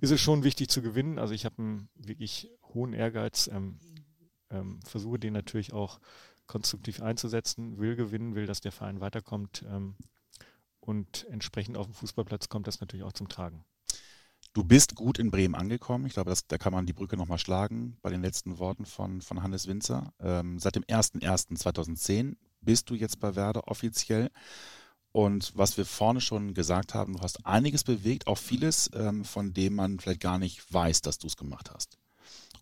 [SPEAKER 1] ist es schon wichtig zu gewinnen. Also ich habe einen wirklich hohen Ehrgeiz, ähm, ähm, versuche den natürlich auch konstruktiv einzusetzen, will gewinnen, will, dass der Verein weiterkommt ähm, und entsprechend auf dem Fußballplatz kommt das natürlich auch zum Tragen.
[SPEAKER 2] Du bist gut in Bremen angekommen. Ich glaube, das, da kann man die Brücke nochmal schlagen bei den letzten Worten von, von Hannes Winzer. Ähm, seit dem 01.01.2010 bist du jetzt bei Werder offiziell. Und was wir vorne schon gesagt haben, du hast einiges bewegt, auch vieles, ähm, von dem man vielleicht gar nicht weiß, dass du es gemacht hast.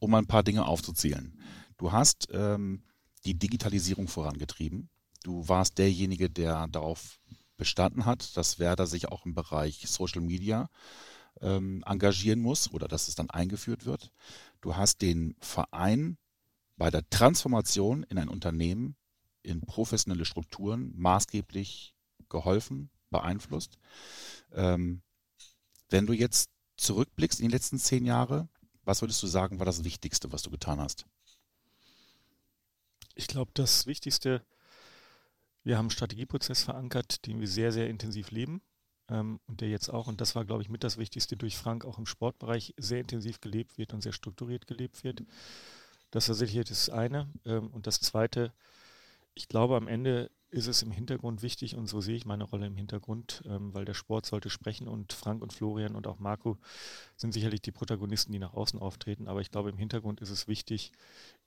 [SPEAKER 2] Um ein paar Dinge aufzuzählen. Du hast ähm, die Digitalisierung vorangetrieben. Du warst derjenige, der darauf bestanden hat, dass Werder sich auch im Bereich Social Media ähm, engagieren muss oder dass es dann eingeführt wird. Du hast den Verein bei der Transformation in ein Unternehmen, in professionelle Strukturen maßgeblich geholfen, beeinflusst. Ähm, wenn du jetzt zurückblickst in die letzten zehn Jahre, was würdest du sagen, war das Wichtigste, was du getan hast?
[SPEAKER 1] Ich glaube, das Wichtigste, wir haben einen Strategieprozess verankert, den wir sehr, sehr intensiv leben ähm, und der jetzt auch, und das war, glaube ich, mit das Wichtigste durch Frank auch im Sportbereich sehr intensiv gelebt wird und sehr strukturiert gelebt wird. Das war sicherlich das eine. Ähm, und das zweite, ich glaube, am Ende ist es im Hintergrund wichtig und so sehe ich meine Rolle im Hintergrund, ähm, weil der Sport sollte sprechen und Frank und Florian und auch Marco sind sicherlich die Protagonisten, die nach außen auftreten, aber ich glaube im Hintergrund ist es wichtig,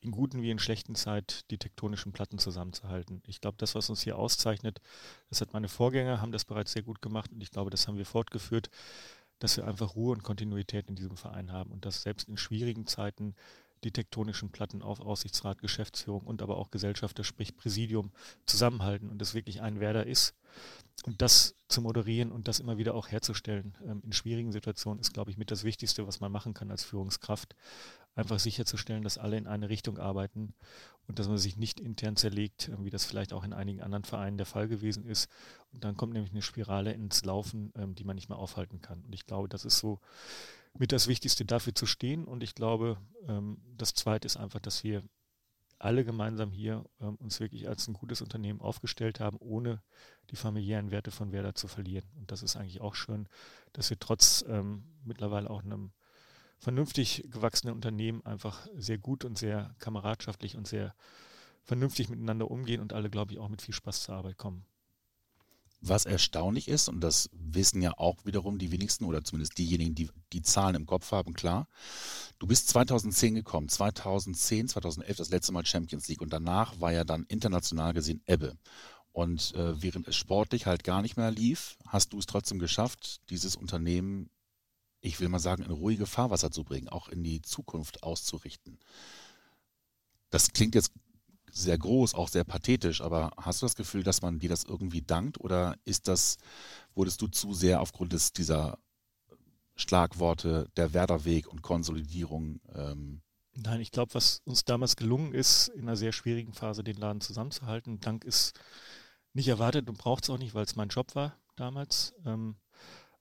[SPEAKER 1] in guten wie in schlechten Zeit die tektonischen Platten zusammenzuhalten. Ich glaube, das, was uns hier auszeichnet, das hat meine Vorgänger, haben das bereits sehr gut gemacht und ich glaube, das haben wir fortgeführt. dass wir einfach Ruhe und Kontinuität in diesem Verein haben und dass selbst in schwierigen Zeiten die tektonischen Platten auf Aussichtsrat, Geschäftsführung und aber auch Gesellschafter, sprich Präsidium, zusammenhalten und das wirklich ein Werder ist. Und das zu moderieren und das immer wieder auch herzustellen ähm, in schwierigen Situationen ist, glaube ich, mit das Wichtigste, was man machen kann als Führungskraft. Einfach sicherzustellen, dass alle in eine Richtung arbeiten und dass man sich nicht intern zerlegt, äh, wie das vielleicht auch in einigen anderen Vereinen der Fall gewesen ist. Und dann kommt nämlich eine Spirale ins Laufen, ähm, die man nicht mehr aufhalten kann. Und ich glaube, das ist so mit das Wichtigste, dafür zu stehen. Und ich glaube, ähm, das Zweite ist einfach, dass wir alle gemeinsam hier ähm, uns wirklich als ein gutes Unternehmen aufgestellt haben, ohne die familiären Werte von Werder zu verlieren. Und das ist eigentlich auch schön, dass wir trotz ähm, mittlerweile auch einem vernünftig gewachsenen Unternehmen einfach sehr gut und sehr kameradschaftlich und sehr vernünftig miteinander umgehen und alle, glaube ich, auch mit viel Spaß zur Arbeit kommen.
[SPEAKER 2] Was erstaunlich ist, und das wissen ja auch wiederum die wenigsten oder zumindest diejenigen, die die Zahlen im Kopf haben, klar. Du bist 2010 gekommen, 2010, 2011 das letzte Mal Champions League und danach war ja dann international gesehen Ebbe. Und äh, während es sportlich halt gar nicht mehr lief, hast du es trotzdem geschafft, dieses Unternehmen, ich will mal sagen, in ruhige Fahrwasser zu bringen, auch in die Zukunft auszurichten. Das klingt jetzt sehr groß, auch sehr pathetisch, aber hast du das Gefühl, dass man dir das irgendwie dankt oder ist das, wurdest du zu sehr aufgrund des, dieser Schlagworte der Werderweg und Konsolidierung? Ähm
[SPEAKER 1] Nein, ich glaube, was uns damals gelungen ist, in einer sehr schwierigen Phase den Laden zusammenzuhalten, Dank ist nicht erwartet und braucht es auch nicht, weil es mein Job war damals. Ähm,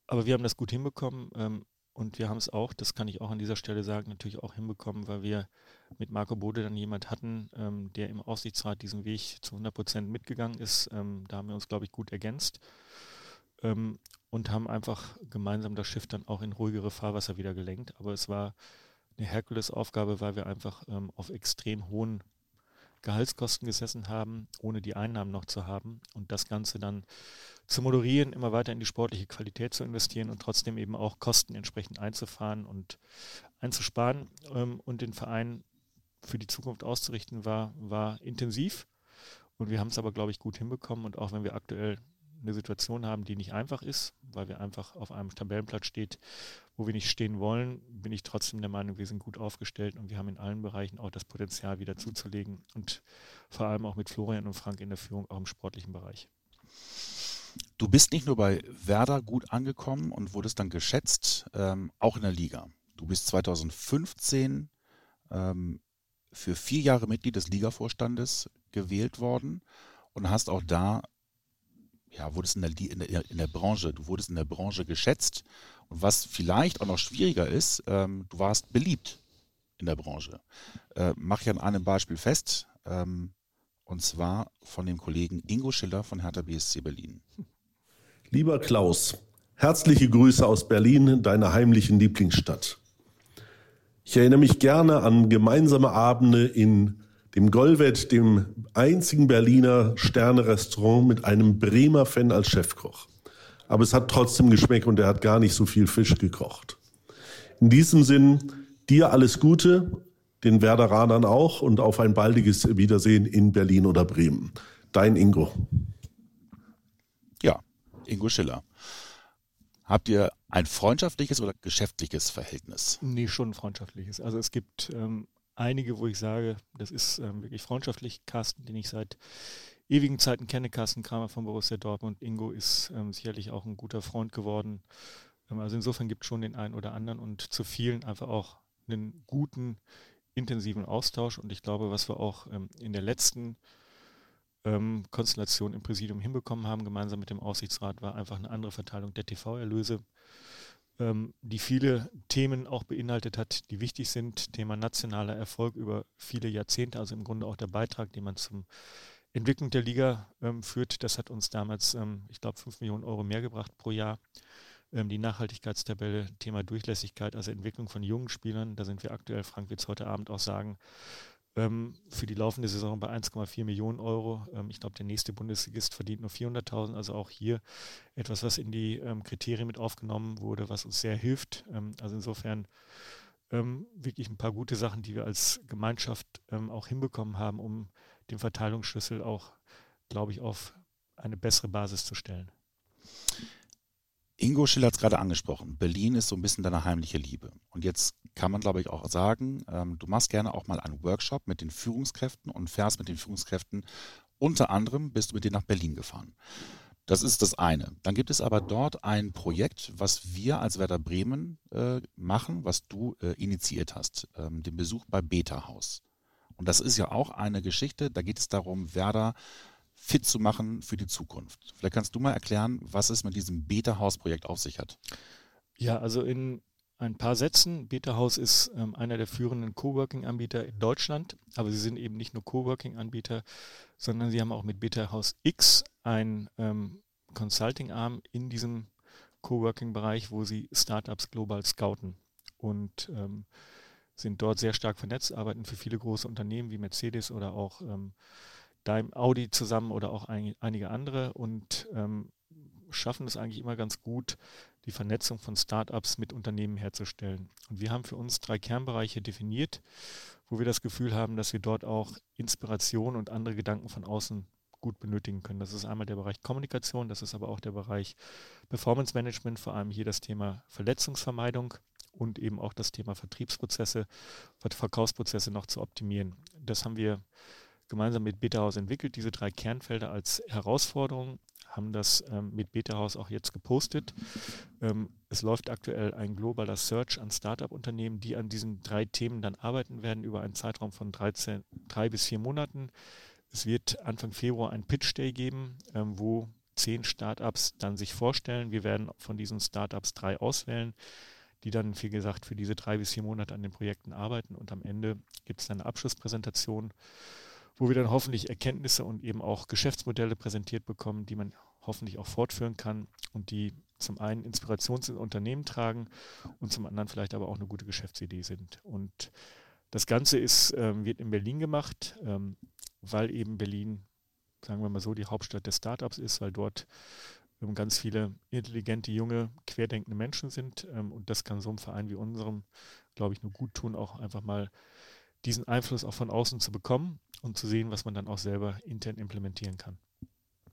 [SPEAKER 1] aber wir haben das gut hinbekommen. Ähm, und wir haben es auch, das kann ich auch an dieser Stelle sagen, natürlich auch hinbekommen, weil wir mit Marco Bode dann jemand hatten, ähm, der im Aussichtsrat diesen Weg zu 100 Prozent mitgegangen ist. Ähm, da haben wir uns, glaube ich, gut ergänzt ähm, und haben einfach gemeinsam das Schiff dann auch in ruhigere Fahrwasser wieder gelenkt. Aber es war eine Herkulesaufgabe, weil wir einfach ähm, auf extrem hohen Gehaltskosten gesessen haben, ohne die Einnahmen noch zu haben und das Ganze dann zu moderieren, immer weiter in die sportliche Qualität zu investieren und trotzdem eben auch Kosten entsprechend einzufahren und einzusparen ähm, und den Verein für die Zukunft auszurichten, war, war intensiv. Und wir haben es aber, glaube ich, gut hinbekommen. Und auch wenn wir aktuell eine Situation haben, die nicht einfach ist, weil wir einfach auf einem Tabellenplatz steht, wo wir nicht stehen wollen, bin ich trotzdem der Meinung, wir sind gut aufgestellt und wir haben in allen Bereichen auch das Potenzial wieder zuzulegen und vor allem auch mit Florian und Frank in der Führung auch im sportlichen Bereich.
[SPEAKER 2] Du bist nicht nur bei Werder gut angekommen und wurdest dann geschätzt, ähm, auch in der Liga. Du bist 2015 ähm, für vier Jahre Mitglied des Ligavorstandes gewählt worden und hast auch da, ja, wurdest in der, in der, in der Branche, du wurdest in der Branche geschätzt. Und was vielleicht auch noch schwieriger ist, ähm, du warst beliebt in der Branche. Äh, mach ich an einem Beispiel fest, ähm, und zwar von dem Kollegen Ingo Schiller von Hertha BSC Berlin.
[SPEAKER 7] Lieber Klaus, herzliche Grüße aus Berlin, deiner heimlichen Lieblingsstadt. Ich erinnere mich gerne an gemeinsame Abende in dem Golvet, dem einzigen Berliner Sterne-Restaurant mit einem Bremer Fan als Chefkoch. Aber es hat trotzdem geschmeckt und er hat gar nicht so viel Fisch gekocht. In diesem Sinn, dir alles Gute, den Werderanern auch und auf ein baldiges Wiedersehen in Berlin oder Bremen. Dein Ingo.
[SPEAKER 2] Ingo Schiller. Habt ihr ein freundschaftliches oder geschäftliches Verhältnis?
[SPEAKER 1] Nee, schon ein freundschaftliches. Also es gibt ähm, einige, wo ich sage, das ist ähm, wirklich freundschaftlich. Carsten, den ich seit ewigen Zeiten kenne, Carsten Kramer von Borussia Dortmund. Ingo ist ähm, sicherlich auch ein guter Freund geworden. Ähm, also insofern gibt es schon den einen oder anderen und zu vielen einfach auch einen guten, intensiven Austausch. Und ich glaube, was wir auch ähm, in der letzten ähm, Konstellation im Präsidium hinbekommen haben, gemeinsam mit dem Aussichtsrat, war einfach eine andere Verteilung der TV-Erlöse, ähm, die viele Themen auch beinhaltet hat, die wichtig sind. Thema nationaler Erfolg über viele Jahrzehnte, also im Grunde auch der Beitrag, den man zum Entwicklung der Liga ähm, führt. Das hat uns damals, ähm, ich glaube, 5 Millionen Euro mehr gebracht pro Jahr. Ähm, die Nachhaltigkeitstabelle, Thema Durchlässigkeit, also Entwicklung von jungen Spielern, da sind wir aktuell, Frank wird es heute Abend auch sagen, ähm, für die laufende Saison bei 1,4 Millionen Euro. Ähm, ich glaube, der nächste Bundesligist verdient nur 400.000. Also auch hier etwas, was in die ähm, Kriterien mit aufgenommen wurde, was uns sehr hilft. Ähm, also insofern ähm, wirklich ein paar gute Sachen, die wir als Gemeinschaft auch hinbekommen haben, um den Verteilungsschlüssel auch, glaube ich, auf eine bessere Basis zu stellen.
[SPEAKER 2] Ingo Schill hat es gerade angesprochen. Berlin ist so ein bisschen deine heimliche Liebe. Und jetzt kann man, glaube ich, auch sagen, ähm, du machst gerne auch mal einen Workshop mit den Führungskräften und fährst mit den Führungskräften. Unter anderem bist du mit denen nach Berlin gefahren. Das ist das eine. Dann gibt es aber dort ein Projekt, was wir als Werder Bremen äh, machen, was du äh, initiiert hast, ähm, den Besuch bei Beta Haus. Und das ist ja auch eine Geschichte, da geht es darum, Werder fit zu machen für die Zukunft. Vielleicht kannst du mal erklären, was es mit diesem Beta Haus Projekt auf sich hat.
[SPEAKER 1] Ja, also in ein paar Sätzen. Beta House ist ähm, einer der führenden Coworking-Anbieter in Deutschland, aber sie sind eben nicht nur Coworking-Anbieter, sondern sie haben auch mit Beta House X ein ähm, Consulting-Arm in diesem Coworking-Bereich, wo sie Startups global scouten und ähm, sind dort sehr stark vernetzt, arbeiten für viele große Unternehmen wie Mercedes oder auch ähm, Audi zusammen oder auch ein, einige andere und ähm, schaffen es eigentlich immer ganz gut, die Vernetzung von Startups mit Unternehmen herzustellen. Und wir haben für uns drei Kernbereiche definiert, wo wir das Gefühl haben, dass wir dort auch Inspiration und andere Gedanken von außen gut benötigen können. Das ist einmal der Bereich Kommunikation, das ist aber auch der Bereich Performance Management, vor allem hier das Thema Verletzungsvermeidung und eben auch das Thema Vertriebsprozesse, Verkaufsprozesse noch zu optimieren. Das haben wir gemeinsam mit Beta House entwickelt, diese drei Kernfelder als Herausforderung haben das ähm, mit Beta-Haus auch jetzt gepostet. Ähm, es läuft aktuell ein globaler Search an Startup-Unternehmen, die an diesen drei Themen dann arbeiten werden über einen Zeitraum von 13, drei bis vier Monaten. Es wird Anfang Februar ein Pitch Day geben, ähm, wo zehn Startups dann sich vorstellen. Wir werden von diesen Startups drei auswählen, die dann, wie gesagt, für diese drei bis vier Monate an den Projekten arbeiten. Und am Ende gibt es eine Abschlusspräsentation wo wir dann hoffentlich Erkenntnisse und eben auch Geschäftsmodelle präsentiert bekommen, die man hoffentlich auch fortführen kann und die zum einen Inspiration zu Unternehmen tragen und zum anderen vielleicht aber auch eine gute Geschäftsidee sind. Und das Ganze ist, ähm, wird in Berlin gemacht, ähm, weil eben Berlin, sagen wir mal so, die Hauptstadt der Startups ist, weil dort ähm, ganz viele intelligente, junge, querdenkende Menschen sind. Ähm, und das kann so einem Verein wie unserem, glaube ich, nur gut tun, auch einfach mal diesen Einfluss auch von außen zu bekommen und zu sehen, was man dann auch selber intern implementieren kann.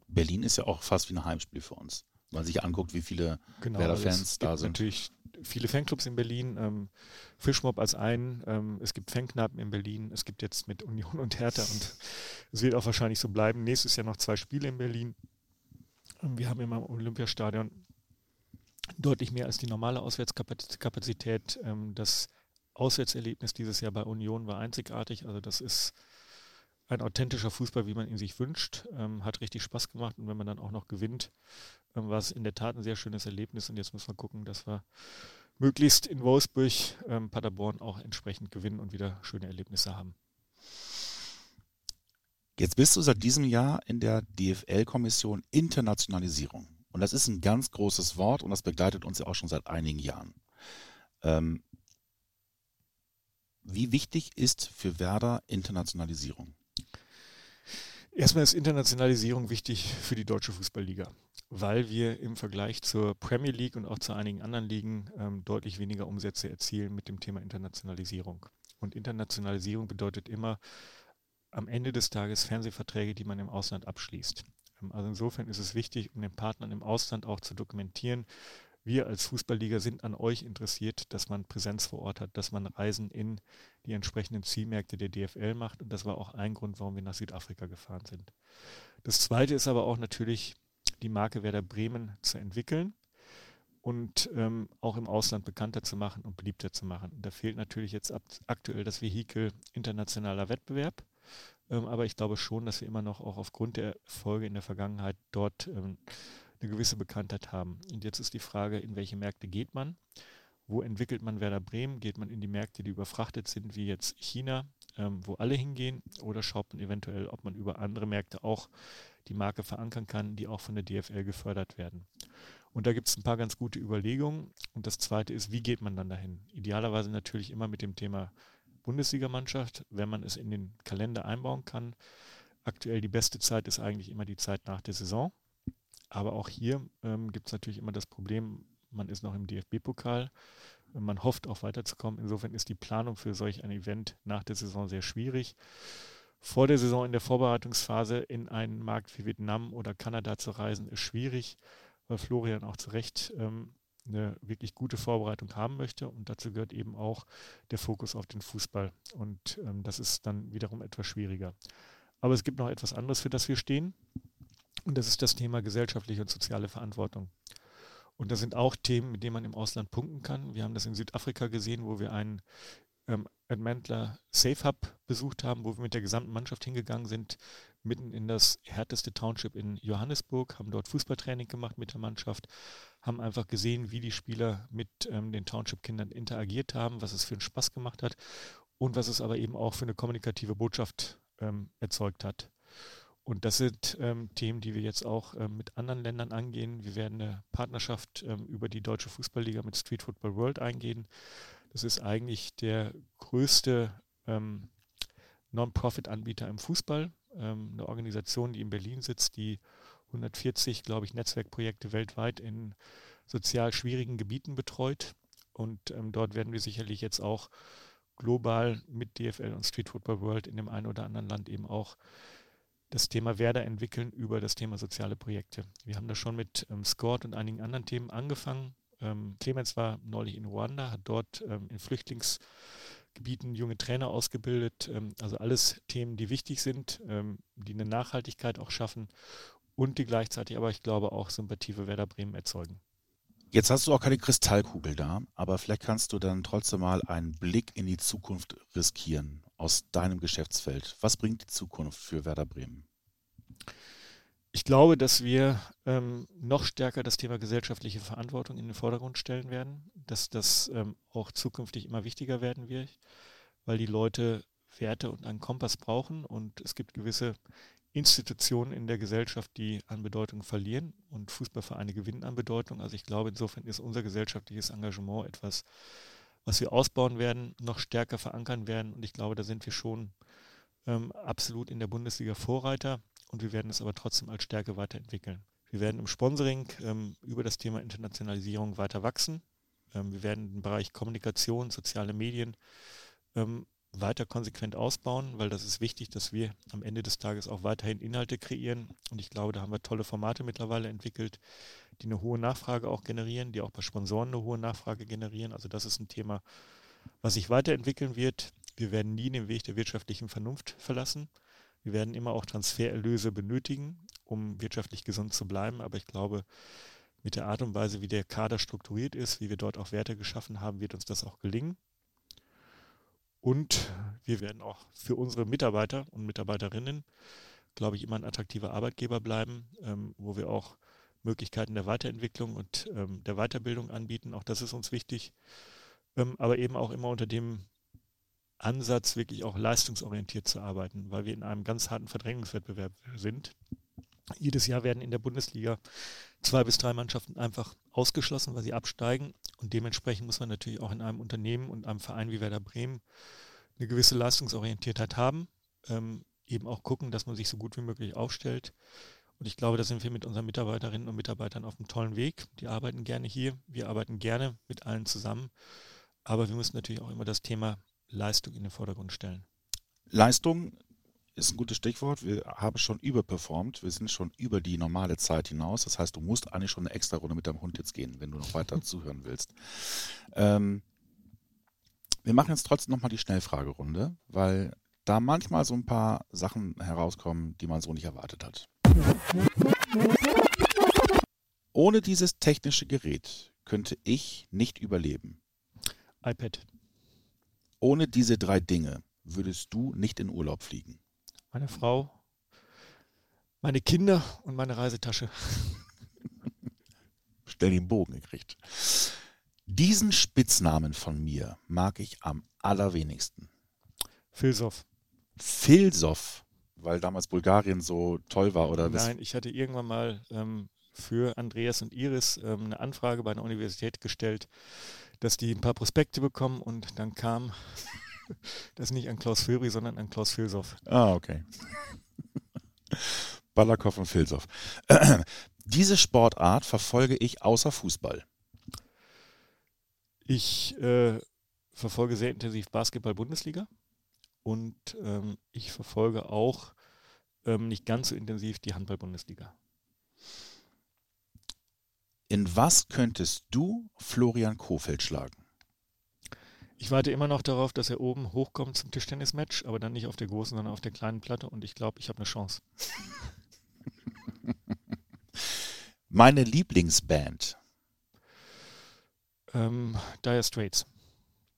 [SPEAKER 2] Berlin ist ja auch fast wie ein Heimspiel für uns. Wenn man sich anguckt, wie viele genau, Werder-Fans da sind.
[SPEAKER 1] natürlich viele Fanclubs in Berlin, ähm, Fischmob als einen, ähm, es gibt Fanknappen in Berlin, es gibt jetzt mit Union und Hertha und es wird auch wahrscheinlich so bleiben. Nächstes Jahr noch zwei Spiele in Berlin. Ähm, wir haben immer im Olympiastadion deutlich mehr als die normale Auswärtskapazität. Ähm, das Auswärtserlebnis dieses Jahr bei Union war einzigartig. Also das ist ein authentischer Fußball, wie man ihn sich wünscht. Ähm, hat richtig Spaß gemacht und wenn man dann auch noch gewinnt, ähm, war es in der Tat ein sehr schönes Erlebnis. Und jetzt müssen wir gucken, dass wir möglichst in Wolfsburg, ähm, Paderborn auch entsprechend gewinnen und wieder schöne Erlebnisse haben.
[SPEAKER 2] Jetzt bist du seit diesem Jahr in der DFL-Kommission Internationalisierung. Und das ist ein ganz großes Wort und das begleitet uns ja auch schon seit einigen Jahren. Ähm, wie wichtig ist für Werder Internationalisierung?
[SPEAKER 1] Erstmal ist Internationalisierung wichtig für die deutsche Fußballliga, weil wir im Vergleich zur Premier League und auch zu einigen anderen Ligen ähm, deutlich weniger Umsätze erzielen mit dem Thema Internationalisierung. Und Internationalisierung bedeutet immer am Ende des Tages Fernsehverträge, die man im Ausland abschließt. Ähm, also insofern ist es wichtig, um den Partnern im Ausland auch zu dokumentieren, wir als Fußballliga sind an euch interessiert, dass man Präsenz vor Ort hat, dass man Reisen in die entsprechenden Zielmärkte der DFL macht. Und das war auch ein Grund, warum wir nach Südafrika gefahren sind. Das Zweite ist aber auch natürlich, die Marke Werder Bremen zu entwickeln und ähm, auch im Ausland bekannter zu machen und beliebter zu machen. Da fehlt natürlich jetzt aktuell das Vehikel internationaler Wettbewerb. Ähm, aber ich glaube schon, dass wir immer noch auch aufgrund der Erfolge in der Vergangenheit dort ähm, eine gewisse Bekanntheit haben. Und jetzt ist die Frage, in welche Märkte geht man? Wo entwickelt man Werder Bremen? Geht man in die Märkte, die überfrachtet sind, wie jetzt China, ähm, wo alle hingehen? Oder schaut man eventuell, ob man über andere Märkte auch die Marke verankern kann, die auch von der DFL gefördert werden? Und da gibt es ein paar ganz gute Überlegungen. Und das Zweite ist, wie geht man dann dahin? Idealerweise natürlich immer mit dem Thema Bundesligamannschaft, wenn man es in den Kalender einbauen kann. Aktuell die beste Zeit ist eigentlich immer die Zeit nach der Saison. Aber auch hier ähm, gibt es natürlich immer das Problem, man ist noch im DFB-Pokal. Man hofft auch weiterzukommen. Insofern ist die Planung für solch ein Event nach der Saison sehr schwierig. Vor der Saison in der Vorbereitungsphase in einen Markt wie Vietnam oder Kanada zu reisen, ist schwierig, weil Florian auch zu Recht ähm, eine wirklich gute Vorbereitung haben möchte. Und dazu gehört eben auch der Fokus auf den Fußball. Und ähm, das ist dann wiederum etwas schwieriger. Aber es gibt noch etwas anderes, für das wir stehen. Und das ist das Thema gesellschaftliche und soziale Verantwortung. Und das sind auch Themen, mit denen man im Ausland punkten kann. Wir haben das in Südafrika gesehen, wo wir einen ähm, Admantler Safe Hub besucht haben, wo wir mit der gesamten Mannschaft hingegangen sind, mitten in das härteste Township in Johannesburg, haben dort Fußballtraining gemacht mit der Mannschaft, haben einfach gesehen, wie die Spieler mit ähm, den Township-Kindern interagiert haben, was es für einen Spaß gemacht hat und was es aber eben auch für eine kommunikative Botschaft ähm, erzeugt hat. Und das sind ähm, Themen, die wir jetzt auch ähm, mit anderen Ländern angehen. Wir werden eine Partnerschaft ähm, über die Deutsche Fußballliga mit Street Football World eingehen. Das ist eigentlich der größte ähm, Non-Profit-Anbieter im Fußball. Ähm, eine Organisation, die in Berlin sitzt, die 140, glaube ich, Netzwerkprojekte weltweit in sozial schwierigen Gebieten betreut. Und ähm, dort werden wir sicherlich jetzt auch global mit DFL und Street Football World in dem einen oder anderen Land eben auch das Thema Werder entwickeln über das Thema soziale Projekte. Wir haben das schon mit ähm, Scored und einigen anderen Themen angefangen. Ähm, Clemens war neulich in Ruanda, hat dort ähm, in Flüchtlingsgebieten junge Trainer ausgebildet. Ähm, also alles Themen, die wichtig sind, ähm, die eine Nachhaltigkeit auch schaffen und die gleichzeitig aber, ich glaube, auch Sympathie für Werder Bremen erzeugen.
[SPEAKER 2] Jetzt hast du auch keine Kristallkugel da, aber vielleicht kannst du dann trotzdem mal einen Blick in die Zukunft riskieren aus deinem Geschäftsfeld. Was bringt die Zukunft für Werder Bremen?
[SPEAKER 1] Ich glaube, dass wir ähm, noch stärker das Thema gesellschaftliche Verantwortung in den Vordergrund stellen werden, dass das ähm, auch zukünftig immer wichtiger werden wird, weil die Leute Werte und einen Kompass brauchen und es gibt gewisse Institutionen in der Gesellschaft, die an Bedeutung verlieren und Fußballvereine gewinnen an Bedeutung. Also ich glaube, insofern ist unser gesellschaftliches Engagement etwas, was wir ausbauen werden, noch stärker verankern werden. Und ich glaube, da sind wir schon ähm, absolut in der Bundesliga Vorreiter und wir werden es aber trotzdem als Stärke weiterentwickeln. Wir werden im Sponsoring ähm, über das Thema Internationalisierung weiter wachsen. Ähm, wir werden den Bereich Kommunikation, soziale Medien ähm, weiter konsequent ausbauen, weil das ist wichtig, dass wir am Ende des Tages auch weiterhin Inhalte kreieren. Und ich glaube, da haben wir tolle Formate mittlerweile entwickelt, die eine hohe Nachfrage auch generieren, die auch bei Sponsoren eine hohe Nachfrage generieren. Also das ist ein Thema, was sich weiterentwickeln wird. Wir werden nie den Weg der wirtschaftlichen Vernunft verlassen. Wir werden immer auch Transfererlöse benötigen, um wirtschaftlich gesund zu bleiben. Aber ich glaube, mit der Art und Weise, wie der Kader strukturiert ist, wie wir dort auch Werte geschaffen haben, wird uns das auch gelingen. Und wir werden auch für unsere Mitarbeiter und Mitarbeiterinnen, glaube ich, immer ein attraktiver Arbeitgeber bleiben, ähm, wo wir auch Möglichkeiten der Weiterentwicklung und ähm, der Weiterbildung anbieten. Auch das ist uns wichtig. Ähm, aber eben auch immer unter dem Ansatz, wirklich auch leistungsorientiert zu arbeiten, weil wir in einem ganz harten Verdrängungswettbewerb sind. Jedes Jahr werden in der Bundesliga zwei bis drei Mannschaften einfach ausgeschlossen, weil sie absteigen. Und dementsprechend muss man natürlich auch in einem Unternehmen und einem Verein wie Werder Bremen eine gewisse Leistungsorientiertheit haben. Ähm, eben auch gucken, dass man sich so gut wie möglich aufstellt. Und ich glaube, da sind wir mit unseren Mitarbeiterinnen und Mitarbeitern auf einem tollen Weg. Die arbeiten gerne hier. Wir arbeiten gerne mit allen zusammen. Aber wir müssen natürlich auch immer das Thema Leistung in den Vordergrund stellen.
[SPEAKER 2] Leistung ist ein gutes Stichwort. Wir haben schon überperformt. Wir sind schon über die normale Zeit hinaus. Das heißt, du musst eigentlich schon eine extra Runde mit deinem Hund jetzt gehen, wenn du noch weiter zuhören willst. Ähm, wir machen jetzt trotzdem nochmal die Schnellfragerunde, weil da manchmal so ein paar Sachen herauskommen, die man so nicht erwartet hat. Ohne dieses technische Gerät könnte ich nicht überleben.
[SPEAKER 1] iPad.
[SPEAKER 2] Ohne diese drei Dinge würdest du nicht in Urlaub fliegen
[SPEAKER 1] meine Frau, meine Kinder und meine Reisetasche.
[SPEAKER 2] Stell den Bogen gekriegt. Diesen Spitznamen von mir mag ich am allerwenigsten.
[SPEAKER 1] Filsov.
[SPEAKER 2] Filsov, weil damals Bulgarien so toll war, oder
[SPEAKER 1] was? Nein, ich hatte irgendwann mal ähm, für Andreas und Iris ähm, eine Anfrage bei einer Universität gestellt, dass die ein paar Prospekte bekommen und dann kam das ist nicht an Klaus Filbri, sondern an Klaus Filsow.
[SPEAKER 2] Ah, okay. Balakow und Filsow. Diese Sportart verfolge ich außer Fußball.
[SPEAKER 1] Ich äh, verfolge sehr intensiv Basketball-Bundesliga und ähm, ich verfolge auch ähm, nicht ganz so intensiv die Handball-Bundesliga.
[SPEAKER 2] In was könntest du Florian Kofeld schlagen?
[SPEAKER 1] Ich warte immer noch darauf, dass er oben hochkommt zum Tischtennismatch, aber dann nicht auf der großen, sondern auf der kleinen Platte und ich glaube, ich habe eine Chance.
[SPEAKER 2] Meine Lieblingsband.
[SPEAKER 1] Ähm, dire Straits.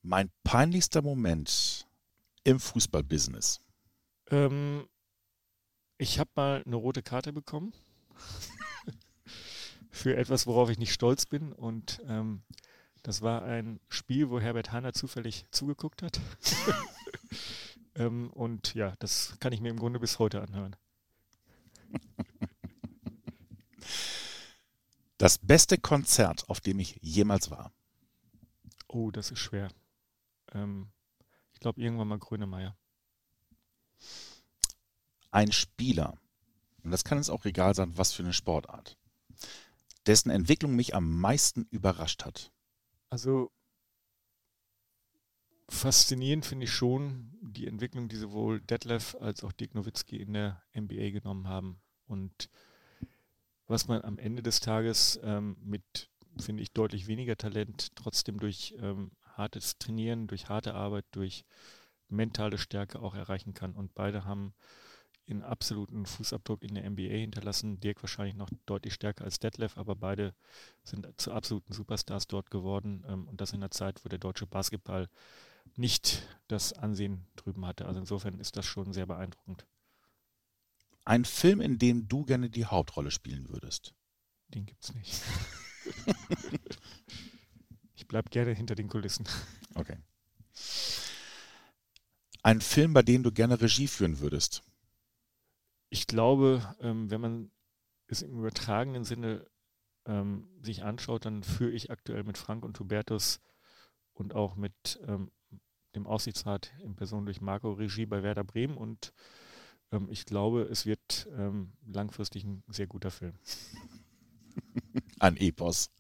[SPEAKER 2] Mein peinlichster Moment im Fußballbusiness.
[SPEAKER 1] Ähm, ich habe mal eine rote Karte bekommen für etwas, worauf ich nicht stolz bin und ähm, das war ein Spiel, wo Herbert Hanner zufällig zugeguckt hat. ähm, und ja, das kann ich mir im Grunde bis heute anhören.
[SPEAKER 2] Das beste Konzert, auf dem ich jemals war.
[SPEAKER 1] Oh, das ist schwer. Ähm, ich glaube irgendwann mal Grönemeyer.
[SPEAKER 2] Ein Spieler, und das kann es auch egal sein, was für eine Sportart, dessen Entwicklung mich am meisten überrascht hat.
[SPEAKER 1] Also faszinierend finde ich schon die Entwicklung, die sowohl Detlef als auch Dirk Nowitzki in der NBA genommen haben. Und was man am Ende des Tages ähm, mit, finde ich, deutlich weniger Talent trotzdem durch ähm, hartes Trainieren, durch harte Arbeit, durch mentale Stärke auch erreichen kann. Und beide haben einen absoluten Fußabdruck in der NBA hinterlassen. Dirk wahrscheinlich noch deutlich stärker als Detlef, aber beide sind zu absoluten Superstars dort geworden. Ähm, und das in der Zeit, wo der deutsche Basketball nicht das Ansehen drüben hatte. Also insofern ist das schon sehr beeindruckend.
[SPEAKER 2] Ein Film, in dem du gerne die Hauptrolle spielen würdest?
[SPEAKER 1] Den gibt es nicht. ich bleibe gerne hinter den Kulissen.
[SPEAKER 2] Okay. Ein Film, bei dem du gerne Regie führen würdest?
[SPEAKER 1] Ich glaube, ähm, wenn man es im übertragenen Sinne ähm, sich anschaut, dann führe ich aktuell mit Frank und Hubertus und auch mit ähm, dem Aussichtsrat in Person durch Marco Regie bei Werder Bremen und ähm, ich glaube, es wird ähm, langfristig ein sehr guter Film.
[SPEAKER 2] Ein Epos.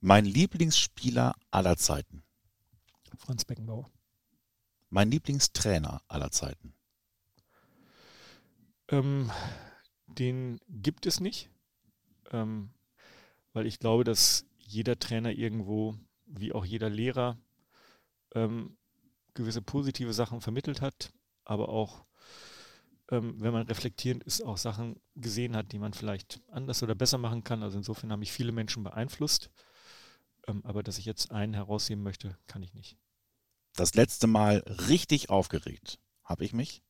[SPEAKER 2] Mein Lieblingsspieler aller Zeiten.
[SPEAKER 1] Franz Beckenbauer.
[SPEAKER 2] Mein Lieblingstrainer aller Zeiten.
[SPEAKER 1] Ähm, den gibt es nicht, ähm, weil ich glaube, dass jeder Trainer irgendwo, wie auch jeder Lehrer, ähm, gewisse positive Sachen vermittelt hat, aber auch, ähm, wenn man reflektierend ist, auch Sachen gesehen hat, die man vielleicht anders oder besser machen kann. Also insofern haben mich viele Menschen beeinflusst, ähm, aber dass ich jetzt einen herausheben möchte, kann ich nicht.
[SPEAKER 2] Das letzte Mal richtig aufgeregt habe ich mich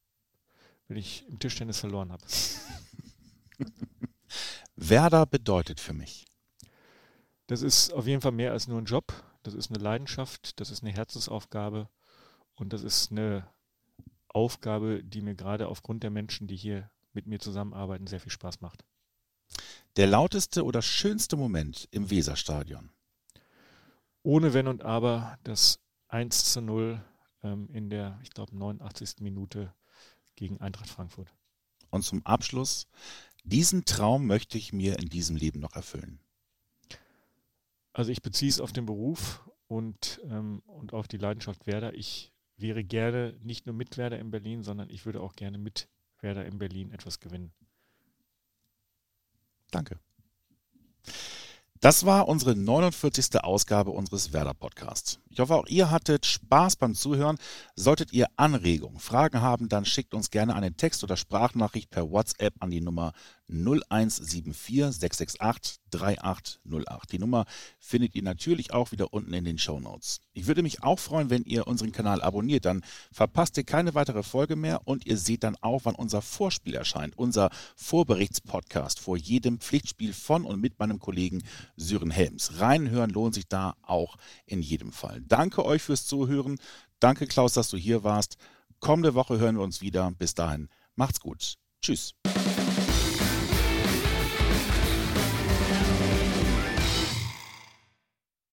[SPEAKER 1] wenn ich im Tischtennis verloren habe.
[SPEAKER 2] Werder bedeutet für mich.
[SPEAKER 1] Das ist auf jeden Fall mehr als nur ein Job. Das ist eine Leidenschaft, das ist eine Herzensaufgabe und das ist eine Aufgabe, die mir gerade aufgrund der Menschen, die hier mit mir zusammenarbeiten, sehr viel Spaß macht.
[SPEAKER 2] Der lauteste oder schönste Moment im Weserstadion?
[SPEAKER 1] Ohne Wenn und Aber das 1 zu 0 ähm, in der, ich glaube, 89. Minute gegen Eintracht Frankfurt.
[SPEAKER 2] Und zum Abschluss, diesen Traum möchte ich mir in diesem Leben noch erfüllen.
[SPEAKER 1] Also ich beziehe es auf den Beruf und, ähm, und auf die Leidenschaft Werder. Ich wäre gerne nicht nur mit Werder in Berlin, sondern ich würde auch gerne mit Werder in Berlin etwas gewinnen.
[SPEAKER 2] Danke. Das war unsere 49. Ausgabe unseres Werder Podcasts. Ich hoffe, auch ihr hattet Spaß beim Zuhören. Solltet ihr Anregungen, Fragen haben, dann schickt uns gerne eine Text- oder Sprachnachricht per WhatsApp an die Nummer 0174 668 3808. Die Nummer findet ihr natürlich auch wieder unten in den Show Notes. Ich würde mich auch freuen, wenn ihr unseren Kanal abonniert, dann verpasst ihr keine weitere Folge mehr und ihr seht dann auch, wann unser Vorspiel erscheint, unser Vorberichtspodcast vor jedem Pflichtspiel von und mit meinem Kollegen Sören Helms. Reinhören lohnt sich da auch in jedem Fall. Danke euch fürs Zuhören. Danke Klaus, dass du hier warst. Kommende Woche hören wir uns wieder. Bis dahin, macht's gut. Tschüss.